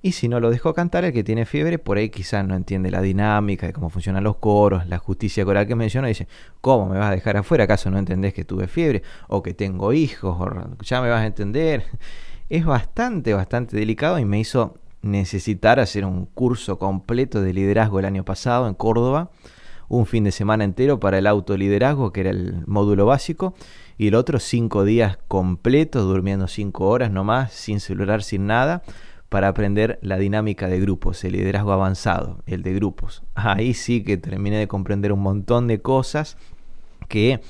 Y si no lo dejó cantar, el que tiene fiebre, por ahí quizás no entiende la dinámica de cómo funcionan los coros, la justicia coral que menciono, dice, ¿cómo me vas a dejar afuera? ¿Acaso no entendés que tuve fiebre? O que tengo hijos, o ya me vas a entender. Es bastante, bastante delicado y me hizo necesitar hacer un curso completo de liderazgo el año pasado en Córdoba, un fin de semana entero para el autoliderazgo, que era el módulo básico, y el otro cinco días completos, durmiendo cinco horas nomás, sin celular, sin nada, para aprender la dinámica de grupos, el liderazgo avanzado, el de grupos. Ahí sí que terminé de comprender un montón de cosas que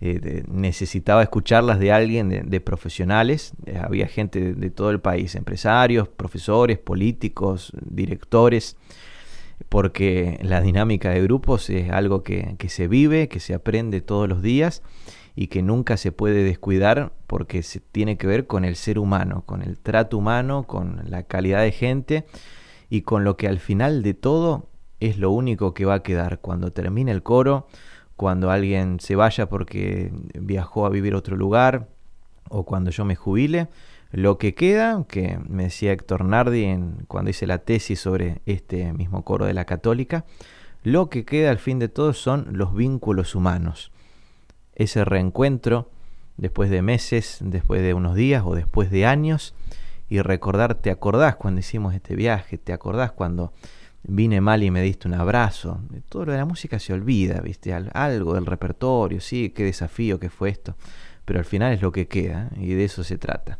eh, necesitaba escucharlas de alguien, de, profesionales. Eh, había gente de, todo el país, empresarios, profesores, políticos, directores, porque la dinámica de grupos es algo que se vive, que se aprende todos los días y que nunca se puede descuidar porque se tiene que ver con el ser humano, con el trato humano, con la calidad de gente y con lo que al final de todo es lo único que va a quedar cuando termine el coro, cuando alguien se vaya porque viajó a vivir a otro lugar o cuando yo me jubile. Lo que queda, que me decía Héctor Nardi en, cuando hice la tesis sobre este mismo coro de la católica, lo que queda al fin de todo son los vínculos humanos ese reencuentro después de meses, después de unos días o después de años y recordar, te acordás cuando hicimos este viaje, te acordás cuando vine mal y me diste un abrazo. Todo lo de la música se olvida, ¿viste? Al- algo del repertorio, sí, qué desafío que fue esto, pero al final es lo que queda ¿eh? y de eso se trata.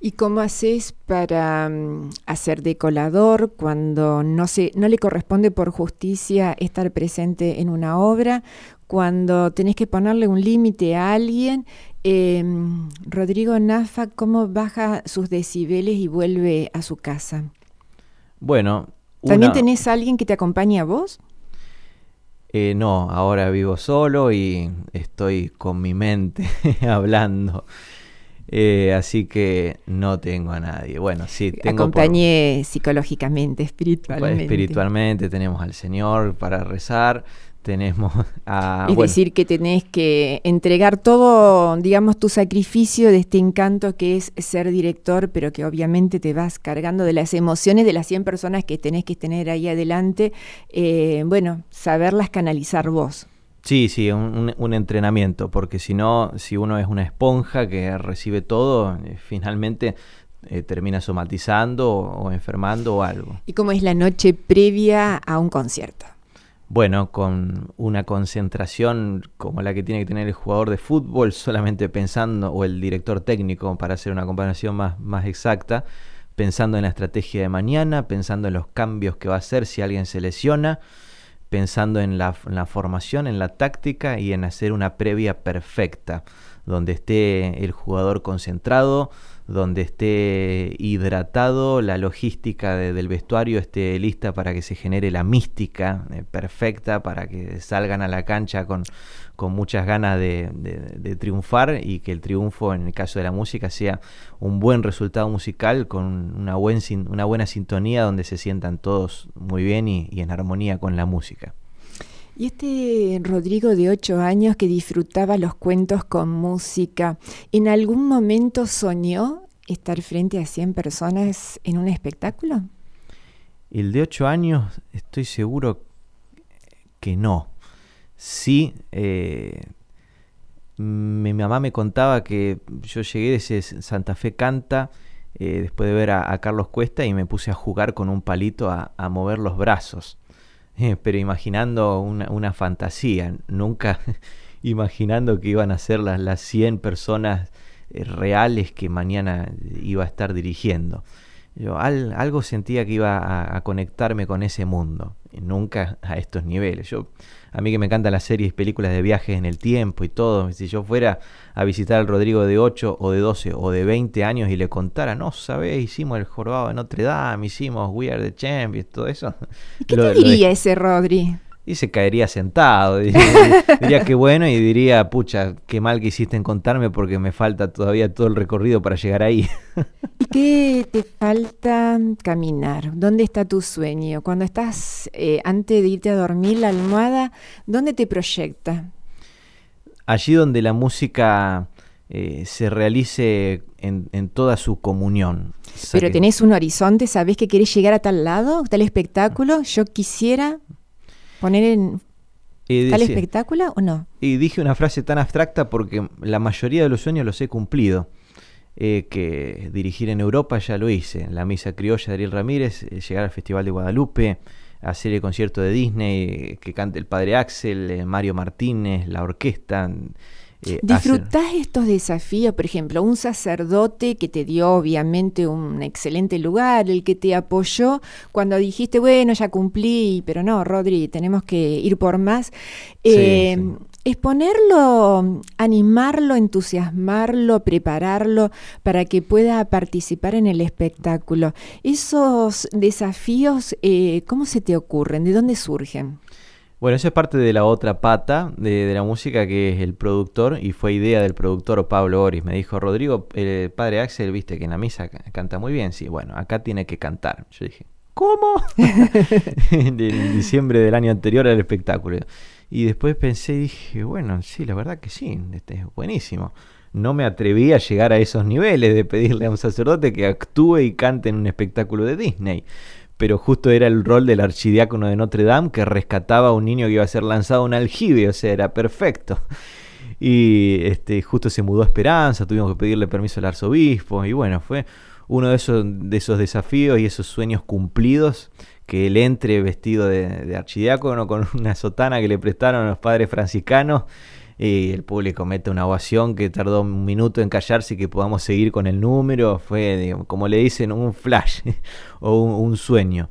¿Y cómo haces para mm, hacer de colador cuando no, se, no le corresponde por justicia estar presente en una obra? Cuando tenés que ponerle un límite a alguien, eh, Rodrigo Nafa, ¿cómo baja sus decibeles y vuelve a su casa? Bueno, ¿También tenés a alguien que te acompañe a vos? Eh, no, ahora vivo solo y estoy con mi mente hablando. Eh, así que no tengo a nadie. Bueno, sí, tengo por- Acompañé psicológicamente, espiritualmente. espiritualmente, tenemos al Señor para rezar, tenemos a... es bueno, decir, que tenés que entregar todo, digamos, tu sacrificio de este encanto que es ser director, pero que obviamente te vas cargando de las emociones de las 100 personas que tenés que tener ahí adelante. eh, bueno, saberlas canalizar vos. Sí, sí, un, entrenamiento, porque si no, si uno es una esponja que recibe todo, eh, finalmente eh, termina somatizando o, o enfermando o algo. ¿Y cómo es la noche previa a un concierto? Bueno, con una concentración como la que tiene que tener el jugador de fútbol, solamente pensando, o el director técnico, para hacer una comparación más, más exacta, pensando en la estrategia de mañana, pensando en los cambios que va a hacer si alguien se lesiona, pensando en la, formación, en la táctica y en hacer una previa perfecta, donde esté el jugador concentrado, donde esté hidratado, la logística de- del vestuario esté lista para que se genere la mística eh, perfecta, para que salgan a la cancha con, con muchas ganas de, de- de triunfar y que el triunfo en el caso de la música sea un buen resultado musical con una, buen una buena sintonía donde se sientan todos muy bien y, y en armonía con la música. Y este Rodrigo de ocho años que disfrutaba los cuentos con música, ¿en algún momento soñó estar frente a 100 personas en un espectáculo? El de 8 años estoy seguro que no. Sí, eh, mi mamá me contaba que yo llegué de ese Santa Fe Canta eh, después de ver a, Carlos Cuesta y me puse a jugar con un palito a, mover los brazos. Eh, pero imaginando una, una, fantasía, nunca imaginando que iban a ser las, las 100 personas reales que mañana iba a estar dirigiendo. Yo al, algo sentía que iba a, conectarme con ese mundo, nunca a estos niveles. Yo a mí que me encantan las series y películas de viajes en el tiempo y todo, si yo fuera a visitar al Rodrigo de 8 o de 12 o de 20 años y le contara, no, sabés, hicimos el jorobado de Notre Dame, hicimos We Are the Champions, todo eso. ¿Qué lo, te diría lo, ese Rodri? Y se caería sentado, diría, diría que bueno y diría, pucha, qué mal que hiciste en contarme porque me falta todavía todo el recorrido para llegar ahí. ¿Y qué te falta caminar? ¿Dónde está tu sueño? Cuando estás eh, antes de irte a dormir, la almohada, ¿dónde te proyecta? Allí donde la música eh, se realice en, en, toda su comunión. Pero tenés un horizonte, ¿sabés que querés llegar a tal lado, tal espectáculo? Yo quisiera poner en y tal dice- espectáculo o no? Y dije una frase tan abstracta porque la mayoría de los sueños los he cumplido. Eh, que dirigir en Europa ya lo hice. La misa criolla de Ariel Ramírez, eh, llegar al Festival de Guadalupe, hacer el concierto de Disney, eh, que cante el padre Axel, Mario Martínez, la orquesta. Eh, ¿Disfrutás estos desafíos? Por ejemplo, un sacerdote que te dio obviamente un excelente lugar, el que te apoyó cuando dijiste, bueno, ya cumplí, pero no, Rodri, tenemos que ir por más. Eh, sí. Exponerlo, animarlo, entusiasmarlo, prepararlo para que pueda participar en el espectáculo. Esos desafíos, eh, ¿cómo se te ocurren? ¿De dónde surgen? Bueno, eso es parte de la otra pata de, de la música que es el productor y fue idea del productor Pablo Oris. Me dijo, Rodrigo, el padre Axel, viste que en la misa ca- canta muy bien. Sí, bueno, acá tiene que cantar. Yo dije, ¿cómo? en en diciembre del año anterior al espectáculo. Y después pensé y dije, bueno, sí, la verdad que sí, este es buenísimo. No me atreví a llegar a esos niveles de pedirle a un sacerdote que actúe y cante en un espectáculo de Disney pero justo era el rol del archidiácono de Notre Dame que rescataba a un niño que iba a ser lanzado a un aljibe, o sea, era perfecto. Y este, justo se mudó a Esperanza, tuvimos que pedirle permiso al arzobispo, y bueno, fue uno de esos, de esos desafíos y esos sueños cumplidos, que él entre vestido de, de archidiácono con una sotana que le prestaron los padres franciscanos, y el público mete una ovación que tardó un minuto en callarse y que podamos seguir con el número. Fue, como le dicen, un flash o un sueño.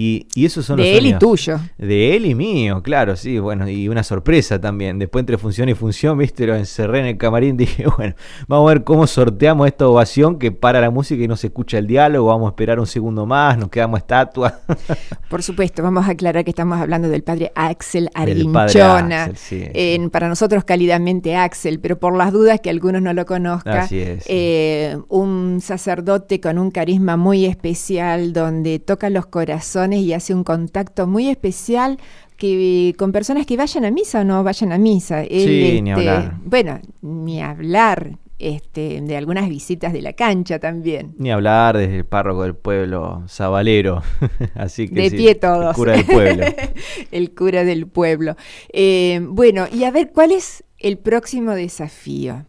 Y, y esos son los De él y tuyo. De él y mío, claro, sí, bueno, y una sorpresa también. Después entre función y función, viste, lo encerré en el camarín, dije, bueno, vamos a ver cómo sorteamos esta ovación que para la música y no se escucha el diálogo, vamos a esperar un segundo más, nos quedamos estatua. Por supuesto, vamos a aclarar que estamos hablando del padre Axel Arguinchona. Axel, sí, sí. En- para nosotros cálidamente Axel, pero por las dudas que algunos no lo conozcan, Así es. eh, un sacerdote con un carisma muy especial, donde toca los corazones y hace un contacto muy especial que con personas que vayan a misa o no vayan a misa. Él, Sí, ni este, hablar. Bueno, ni hablar este, de algunas visitas de la cancha también. Ni hablar desde el párroco del pueblo, Zabalero, así que De sí, pie el todos. cura del pueblo. el cura del pueblo. Eh, bueno, y a ver, ¿cuál es el próximo desafío?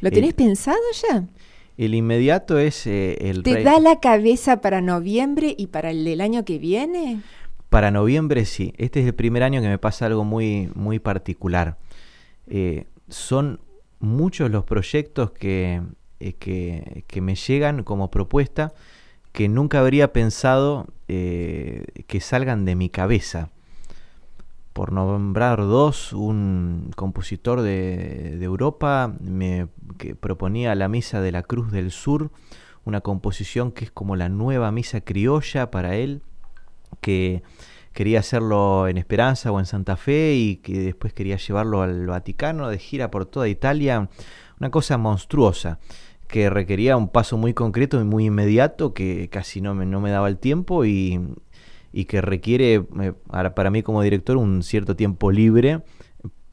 ¿Lo tenés El- pensado ya? El inmediato es eh, el ¿Te rey- da la cabeza para noviembre y para el del año que viene? Para noviembre sí. Este es el primer año que me pasa algo muy, muy particular. Eh, son muchos los proyectos que, eh, que, que me llegan como propuesta que nunca habría pensado que salgan de mi cabeza. Por nombrar dos, un compositor de, Europa me que proponía la Misa de la Cruz del Sur, una composición que es como la nueva misa criolla para él, que quería hacerlo en Esperanza o en Santa Fe y que después quería llevarlo al Vaticano de gira por toda Italia, una cosa monstruosa que requería un paso muy concreto y muy inmediato que casi no me, no me daba el tiempo y, y que requiere para mí como director un cierto tiempo libre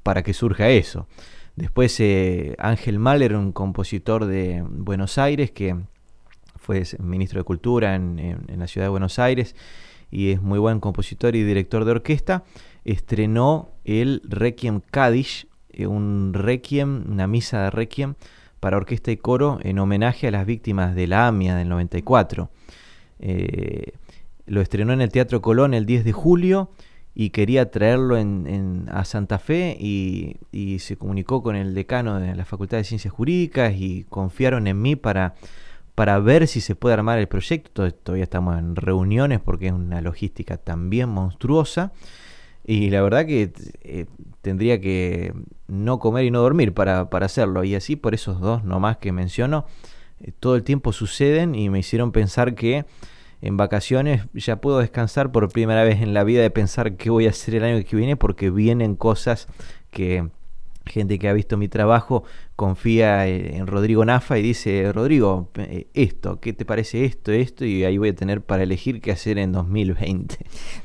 para que surja eso. Después eh, Ángel Mahler, un compositor de Buenos Aires que fue ministro de Cultura en, la ciudad de Buenos Aires y es muy buen compositor y director de orquesta, estrenó el Requiem Kaddish, eh, un requiem, una misa de requiem para orquesta y coro en homenaje a las víctimas de la AMIA del 94. Eh, lo estrenó en el Teatro Colón el 10 de julio y quería traerlo en, en- a Santa Fe y, se comunicó con el decano de la Facultad de Ciencias Jurídicas y confiaron en mí para, para ver si se puede armar el proyecto. Tod- Todavía estamos en reuniones porque es una logística también monstruosa. Y la verdad que eh, tendría que no comer y no dormir para, para hacerlo. Y así por esos dos nomás que menciono, eh, todo el tiempo suceden y me hicieron pensar que en vacaciones ya puedo descansar por primera vez en la vida de pensar qué voy a hacer el año que viene porque vienen cosas que gente que ha visto mi trabajo confía eh, en Rodrigo Nafa y dice, Rodrigo, eh, esto, ¿qué te parece esto, esto? Y ahí voy a tener para elegir qué hacer en 2020.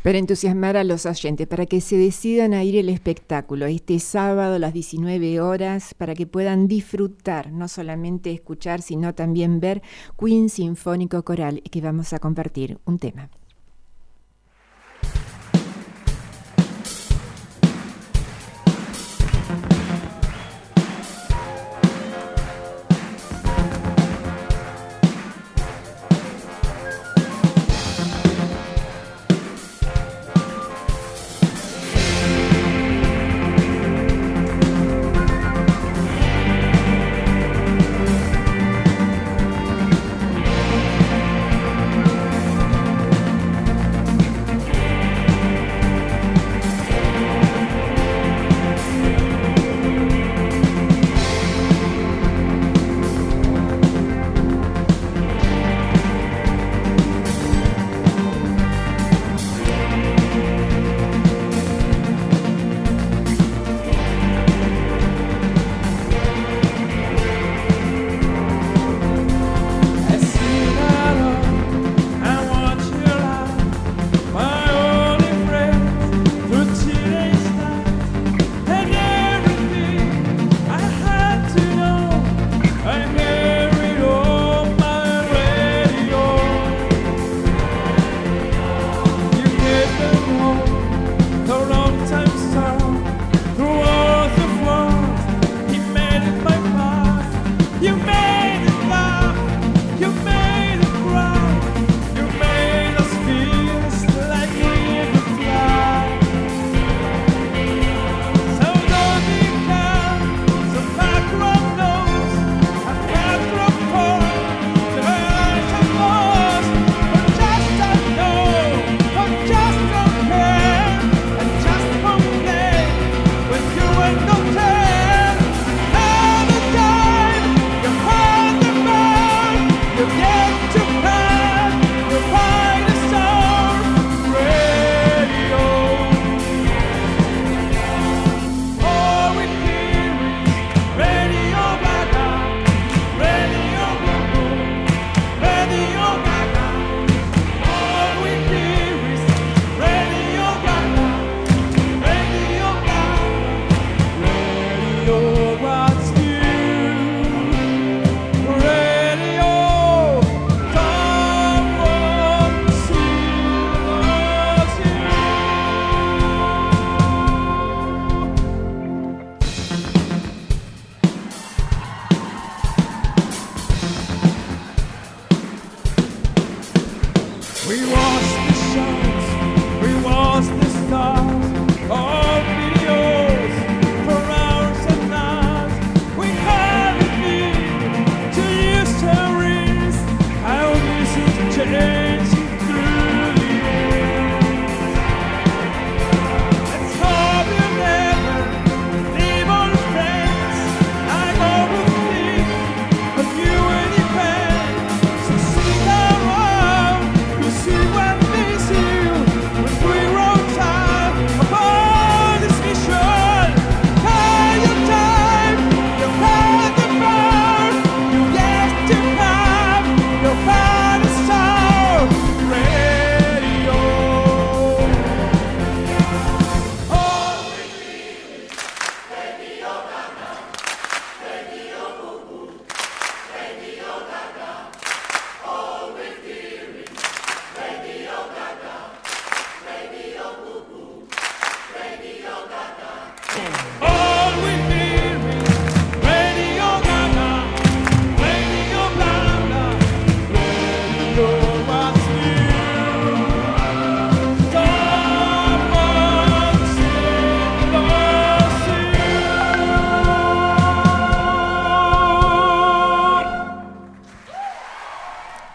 Para entusiasmar a los oyentes, para que se decidan a ir al espectáculo este sábado a las 19 horas, para que puedan disfrutar, no solamente escuchar, sino también ver Queen Sinfónico Coral, que vamos a compartir un tema.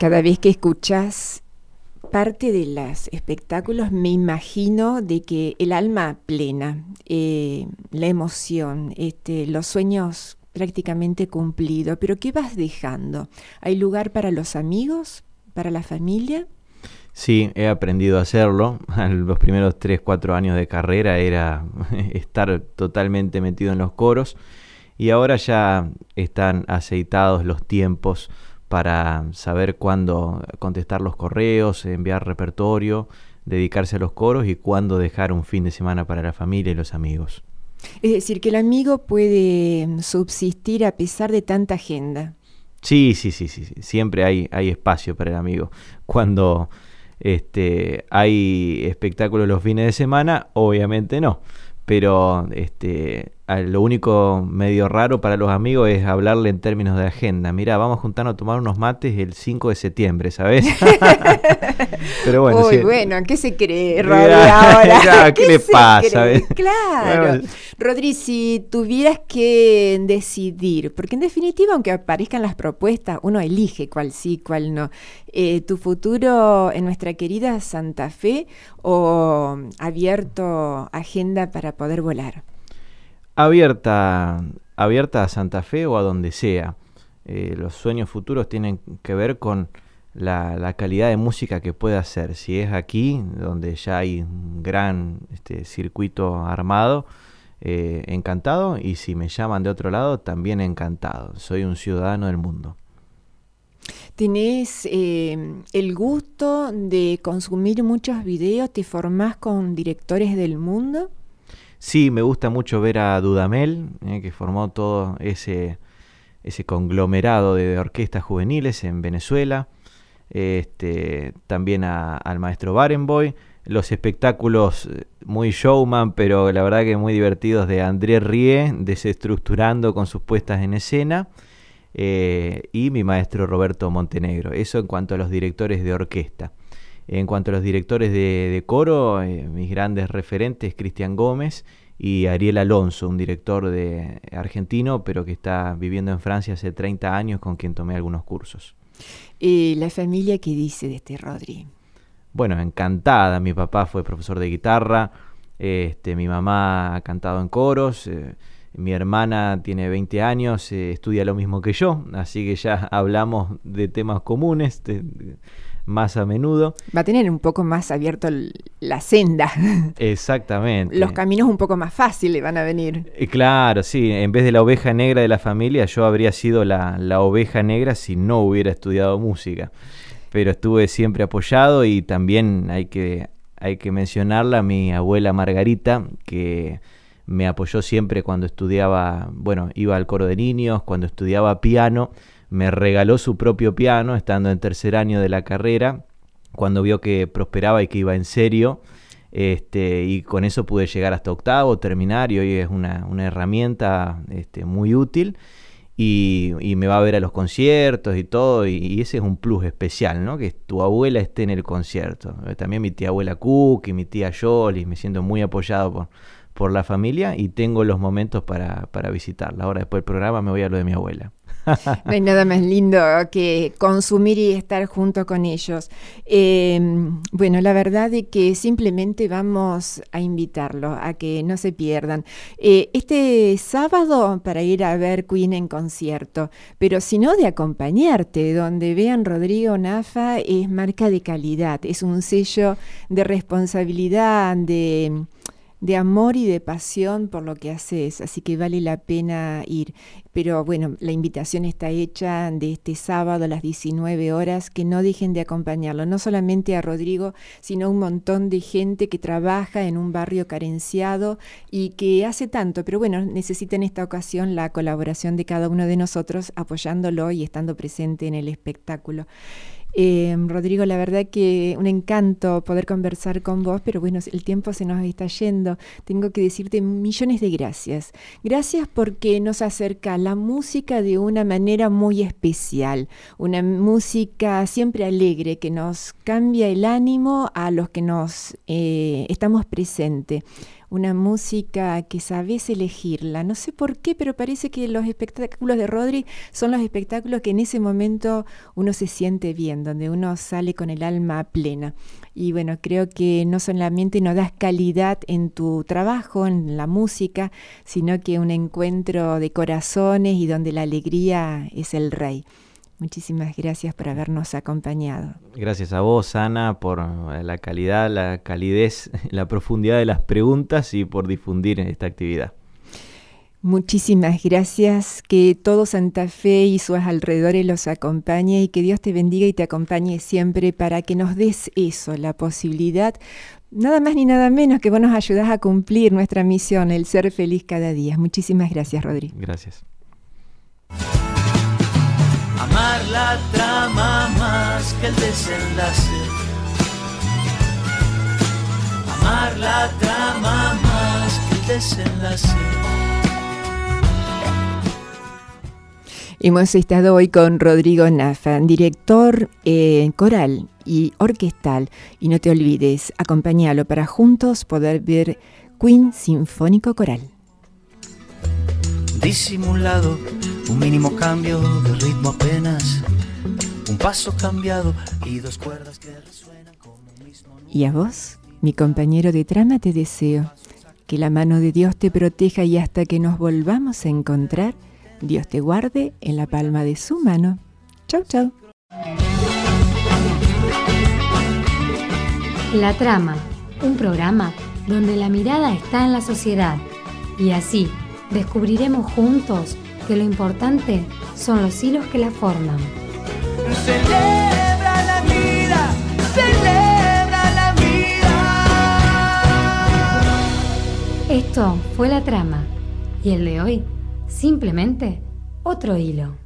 Cada vez que escuchas parte de los espectáculos, me imagino de que el alma plena, eh, la emoción, este, los sueños prácticamente cumplidos, pero ¿qué vas dejando? ¿Hay lugar para los amigos, para la familia? Sí, he aprendido a hacerlo. Los primeros 3, 4 años de carrera era estar totalmente metido en los coros y ahora ya están aceitados los tiempos para saber cuándo contestar los correos, enviar repertorio, dedicarse a los coros y cuándo dejar un fin de semana para la familia y los amigos. Es decir, que el amigo puede subsistir a pesar de tanta agenda. Sí, sí, sí, sí, sí. siempre hay, hay espacio para el amigo. Cuando este, hay espectáculos los fines de semana, obviamente no. Pero este, lo único medio raro para los amigos es hablarle en términos de agenda. Mira, vamos a juntarnos a tomar unos mates el 5 de septiembre, ¿sabes? Pero bueno, Uy, sí. bueno, ¿qué se cree, Rodri, ahora? claro, ¿qué le pasa? Claro. Bueno. Rodri, si tuvieras que decidir, porque en definitiva, aunque aparezcan las propuestas, uno elige cuál sí, cuál no. Eh, ¿Tu futuro en nuestra querida Santa Fe o abierto agenda para poder volar? Abierta, abierta a Santa Fe o a donde sea. Eh, los sueños futuros tienen que ver con la, calidad de música que pueda hacer. Si es aquí, donde ya hay un gran este, circuito armado, eh, encantado. Y si me llaman de otro lado, también encantado. Soy un ciudadano del mundo. ¿Tenés eh, el gusto de consumir muchos videos? ¿Te formás con directores del mundo? Sí, me gusta mucho ver a Dudamel, eh, que formó todo ese, ese conglomerado de, orquestas juveniles en Venezuela. Este, también al maestro Barenboy. Los espectáculos eh, muy showman, pero la verdad que muy divertidos de André Rie, desestructurando con sus puestas en escena. eh, y mi maestro Roberto Montenegro. Eso en cuanto a los directores de orquesta. En cuanto a los directores de, de coro, eh, mis grandes referentes, Cristian Gómez y Ariel Alonso, un director de, argentino, pero que está viviendo en Francia hace 30 años, con quien tomé algunos cursos. Eh, ¿La familia qué dice de este Rodri? Bueno, encantada. Mi papá fue profesor de guitarra, este, mi mamá ha cantado en coros, eh, mi hermana tiene 20 años, eh, estudia lo mismo que yo, así que ya hablamos de temas comunes de- de- más a menudo. Va a tener un poco más abierto la senda. Exactamente. Los caminos un poco más fáciles van a venir. Eh, Claro, sí, en vez de la oveja negra de la familia, yo habría sido la, la oveja negra si no hubiera estudiado música. Pero estuve siempre apoyado y también hay que, hay que mencionarla, mi abuela Margarita, que me apoyó siempre cuando estudiaba, bueno, iba al coro de niños, cuando estudiaba piano, me regaló su propio piano estando en tercer año de la carrera, cuando vio que prosperaba y que iba en serio. Este, y con eso pude llegar hasta octavo, terminar, y hoy es una, una herramienta este, muy útil. Y, y me va a ver a los conciertos y todo, y, ese es un plus especial, ¿no? Que tu abuela esté en el concierto. Eh, También mi tía abuela Cook y mi tía Yoli, me siento muy apoyado por, por la familia y tengo los momentos para, para visitarla. Ahora después del programa me voy a lo de mi abuela. No hay nada más lindo que consumir y estar junto con ellos. Eh, bueno, la verdad es que simplemente vamos a invitarlos a que no se pierdan. Eh, este sábado para ir a ver Queen en concierto, pero si no de acompañarte, donde vean Rodrigo Nafa es marca de calidad, es un sello de responsabilidad, de de amor y de pasión por lo que haces, así que vale la pena ir. Pero bueno, la invitación está hecha de este sábado a las 19 horas, que no dejen de acompañarlo, no solamente a Rodrigo, sino a un montón de gente que trabaja en un barrio carenciado y que hace tanto, pero bueno, necesita en esta ocasión la colaboración de cada uno de nosotros apoyándolo y estando presente en el espectáculo. Eh, Rodrigo, la verdad que un encanto poder conversar con vos, pero bueno, el tiempo se nos está yendo. Tengo que decirte millones de gracias. Gracias porque nos acerca la música de una manera muy especial, una música siempre alegre que nos cambia el ánimo a los que nos eh, estamos presentes una música que sabes elegirla. No sé por qué, pero parece que los espectáculos de Rodri son los espectáculos que en ese momento uno se siente bien, donde uno sale con el alma plena. Y bueno, creo que no solamente nos das calidad en tu trabajo, en la música, sino que un encuentro de corazones y donde la alegría es el rey. Muchísimas gracias por habernos acompañado. Gracias a vos, Ana, por la calidad, la calidez, la profundidad de las preguntas y por difundir esta actividad. Muchísimas gracias, que todo Santa Fe y sus alrededores los acompañe y que Dios te bendiga y te acompañe siempre para que nos des eso, la posibilidad, nada más ni nada menos que vos nos ayudás a cumplir nuestra misión, el ser feliz cada día. Muchísimas gracias, Rodri. Gracias. La trama más que el desenlace. Amar la trama más que el desenlace. Hemos estado hoy con Rodrigo Nafa, director eh, coral y orquestal. Y no te olvides, acompáñalo para juntos poder ver Queen Sinfónico Coral. Disimulado, un mínimo cambio de ritmo apenas. Un paso cambiado y dos cuerdas que resuenan como un mismo. Y a vos, mi compañero de trama, te deseo que la mano de Dios te proteja y hasta que nos volvamos a encontrar, Dios te guarde en la palma de su mano. Chau, chau. La Trama, un programa donde la mirada está en la sociedad y así descubriremos juntos que lo importante son los hilos que la forman. Celebra la vida, celebra la vida. Esto fue La Trama y el de hoy, simplemente otro hilo.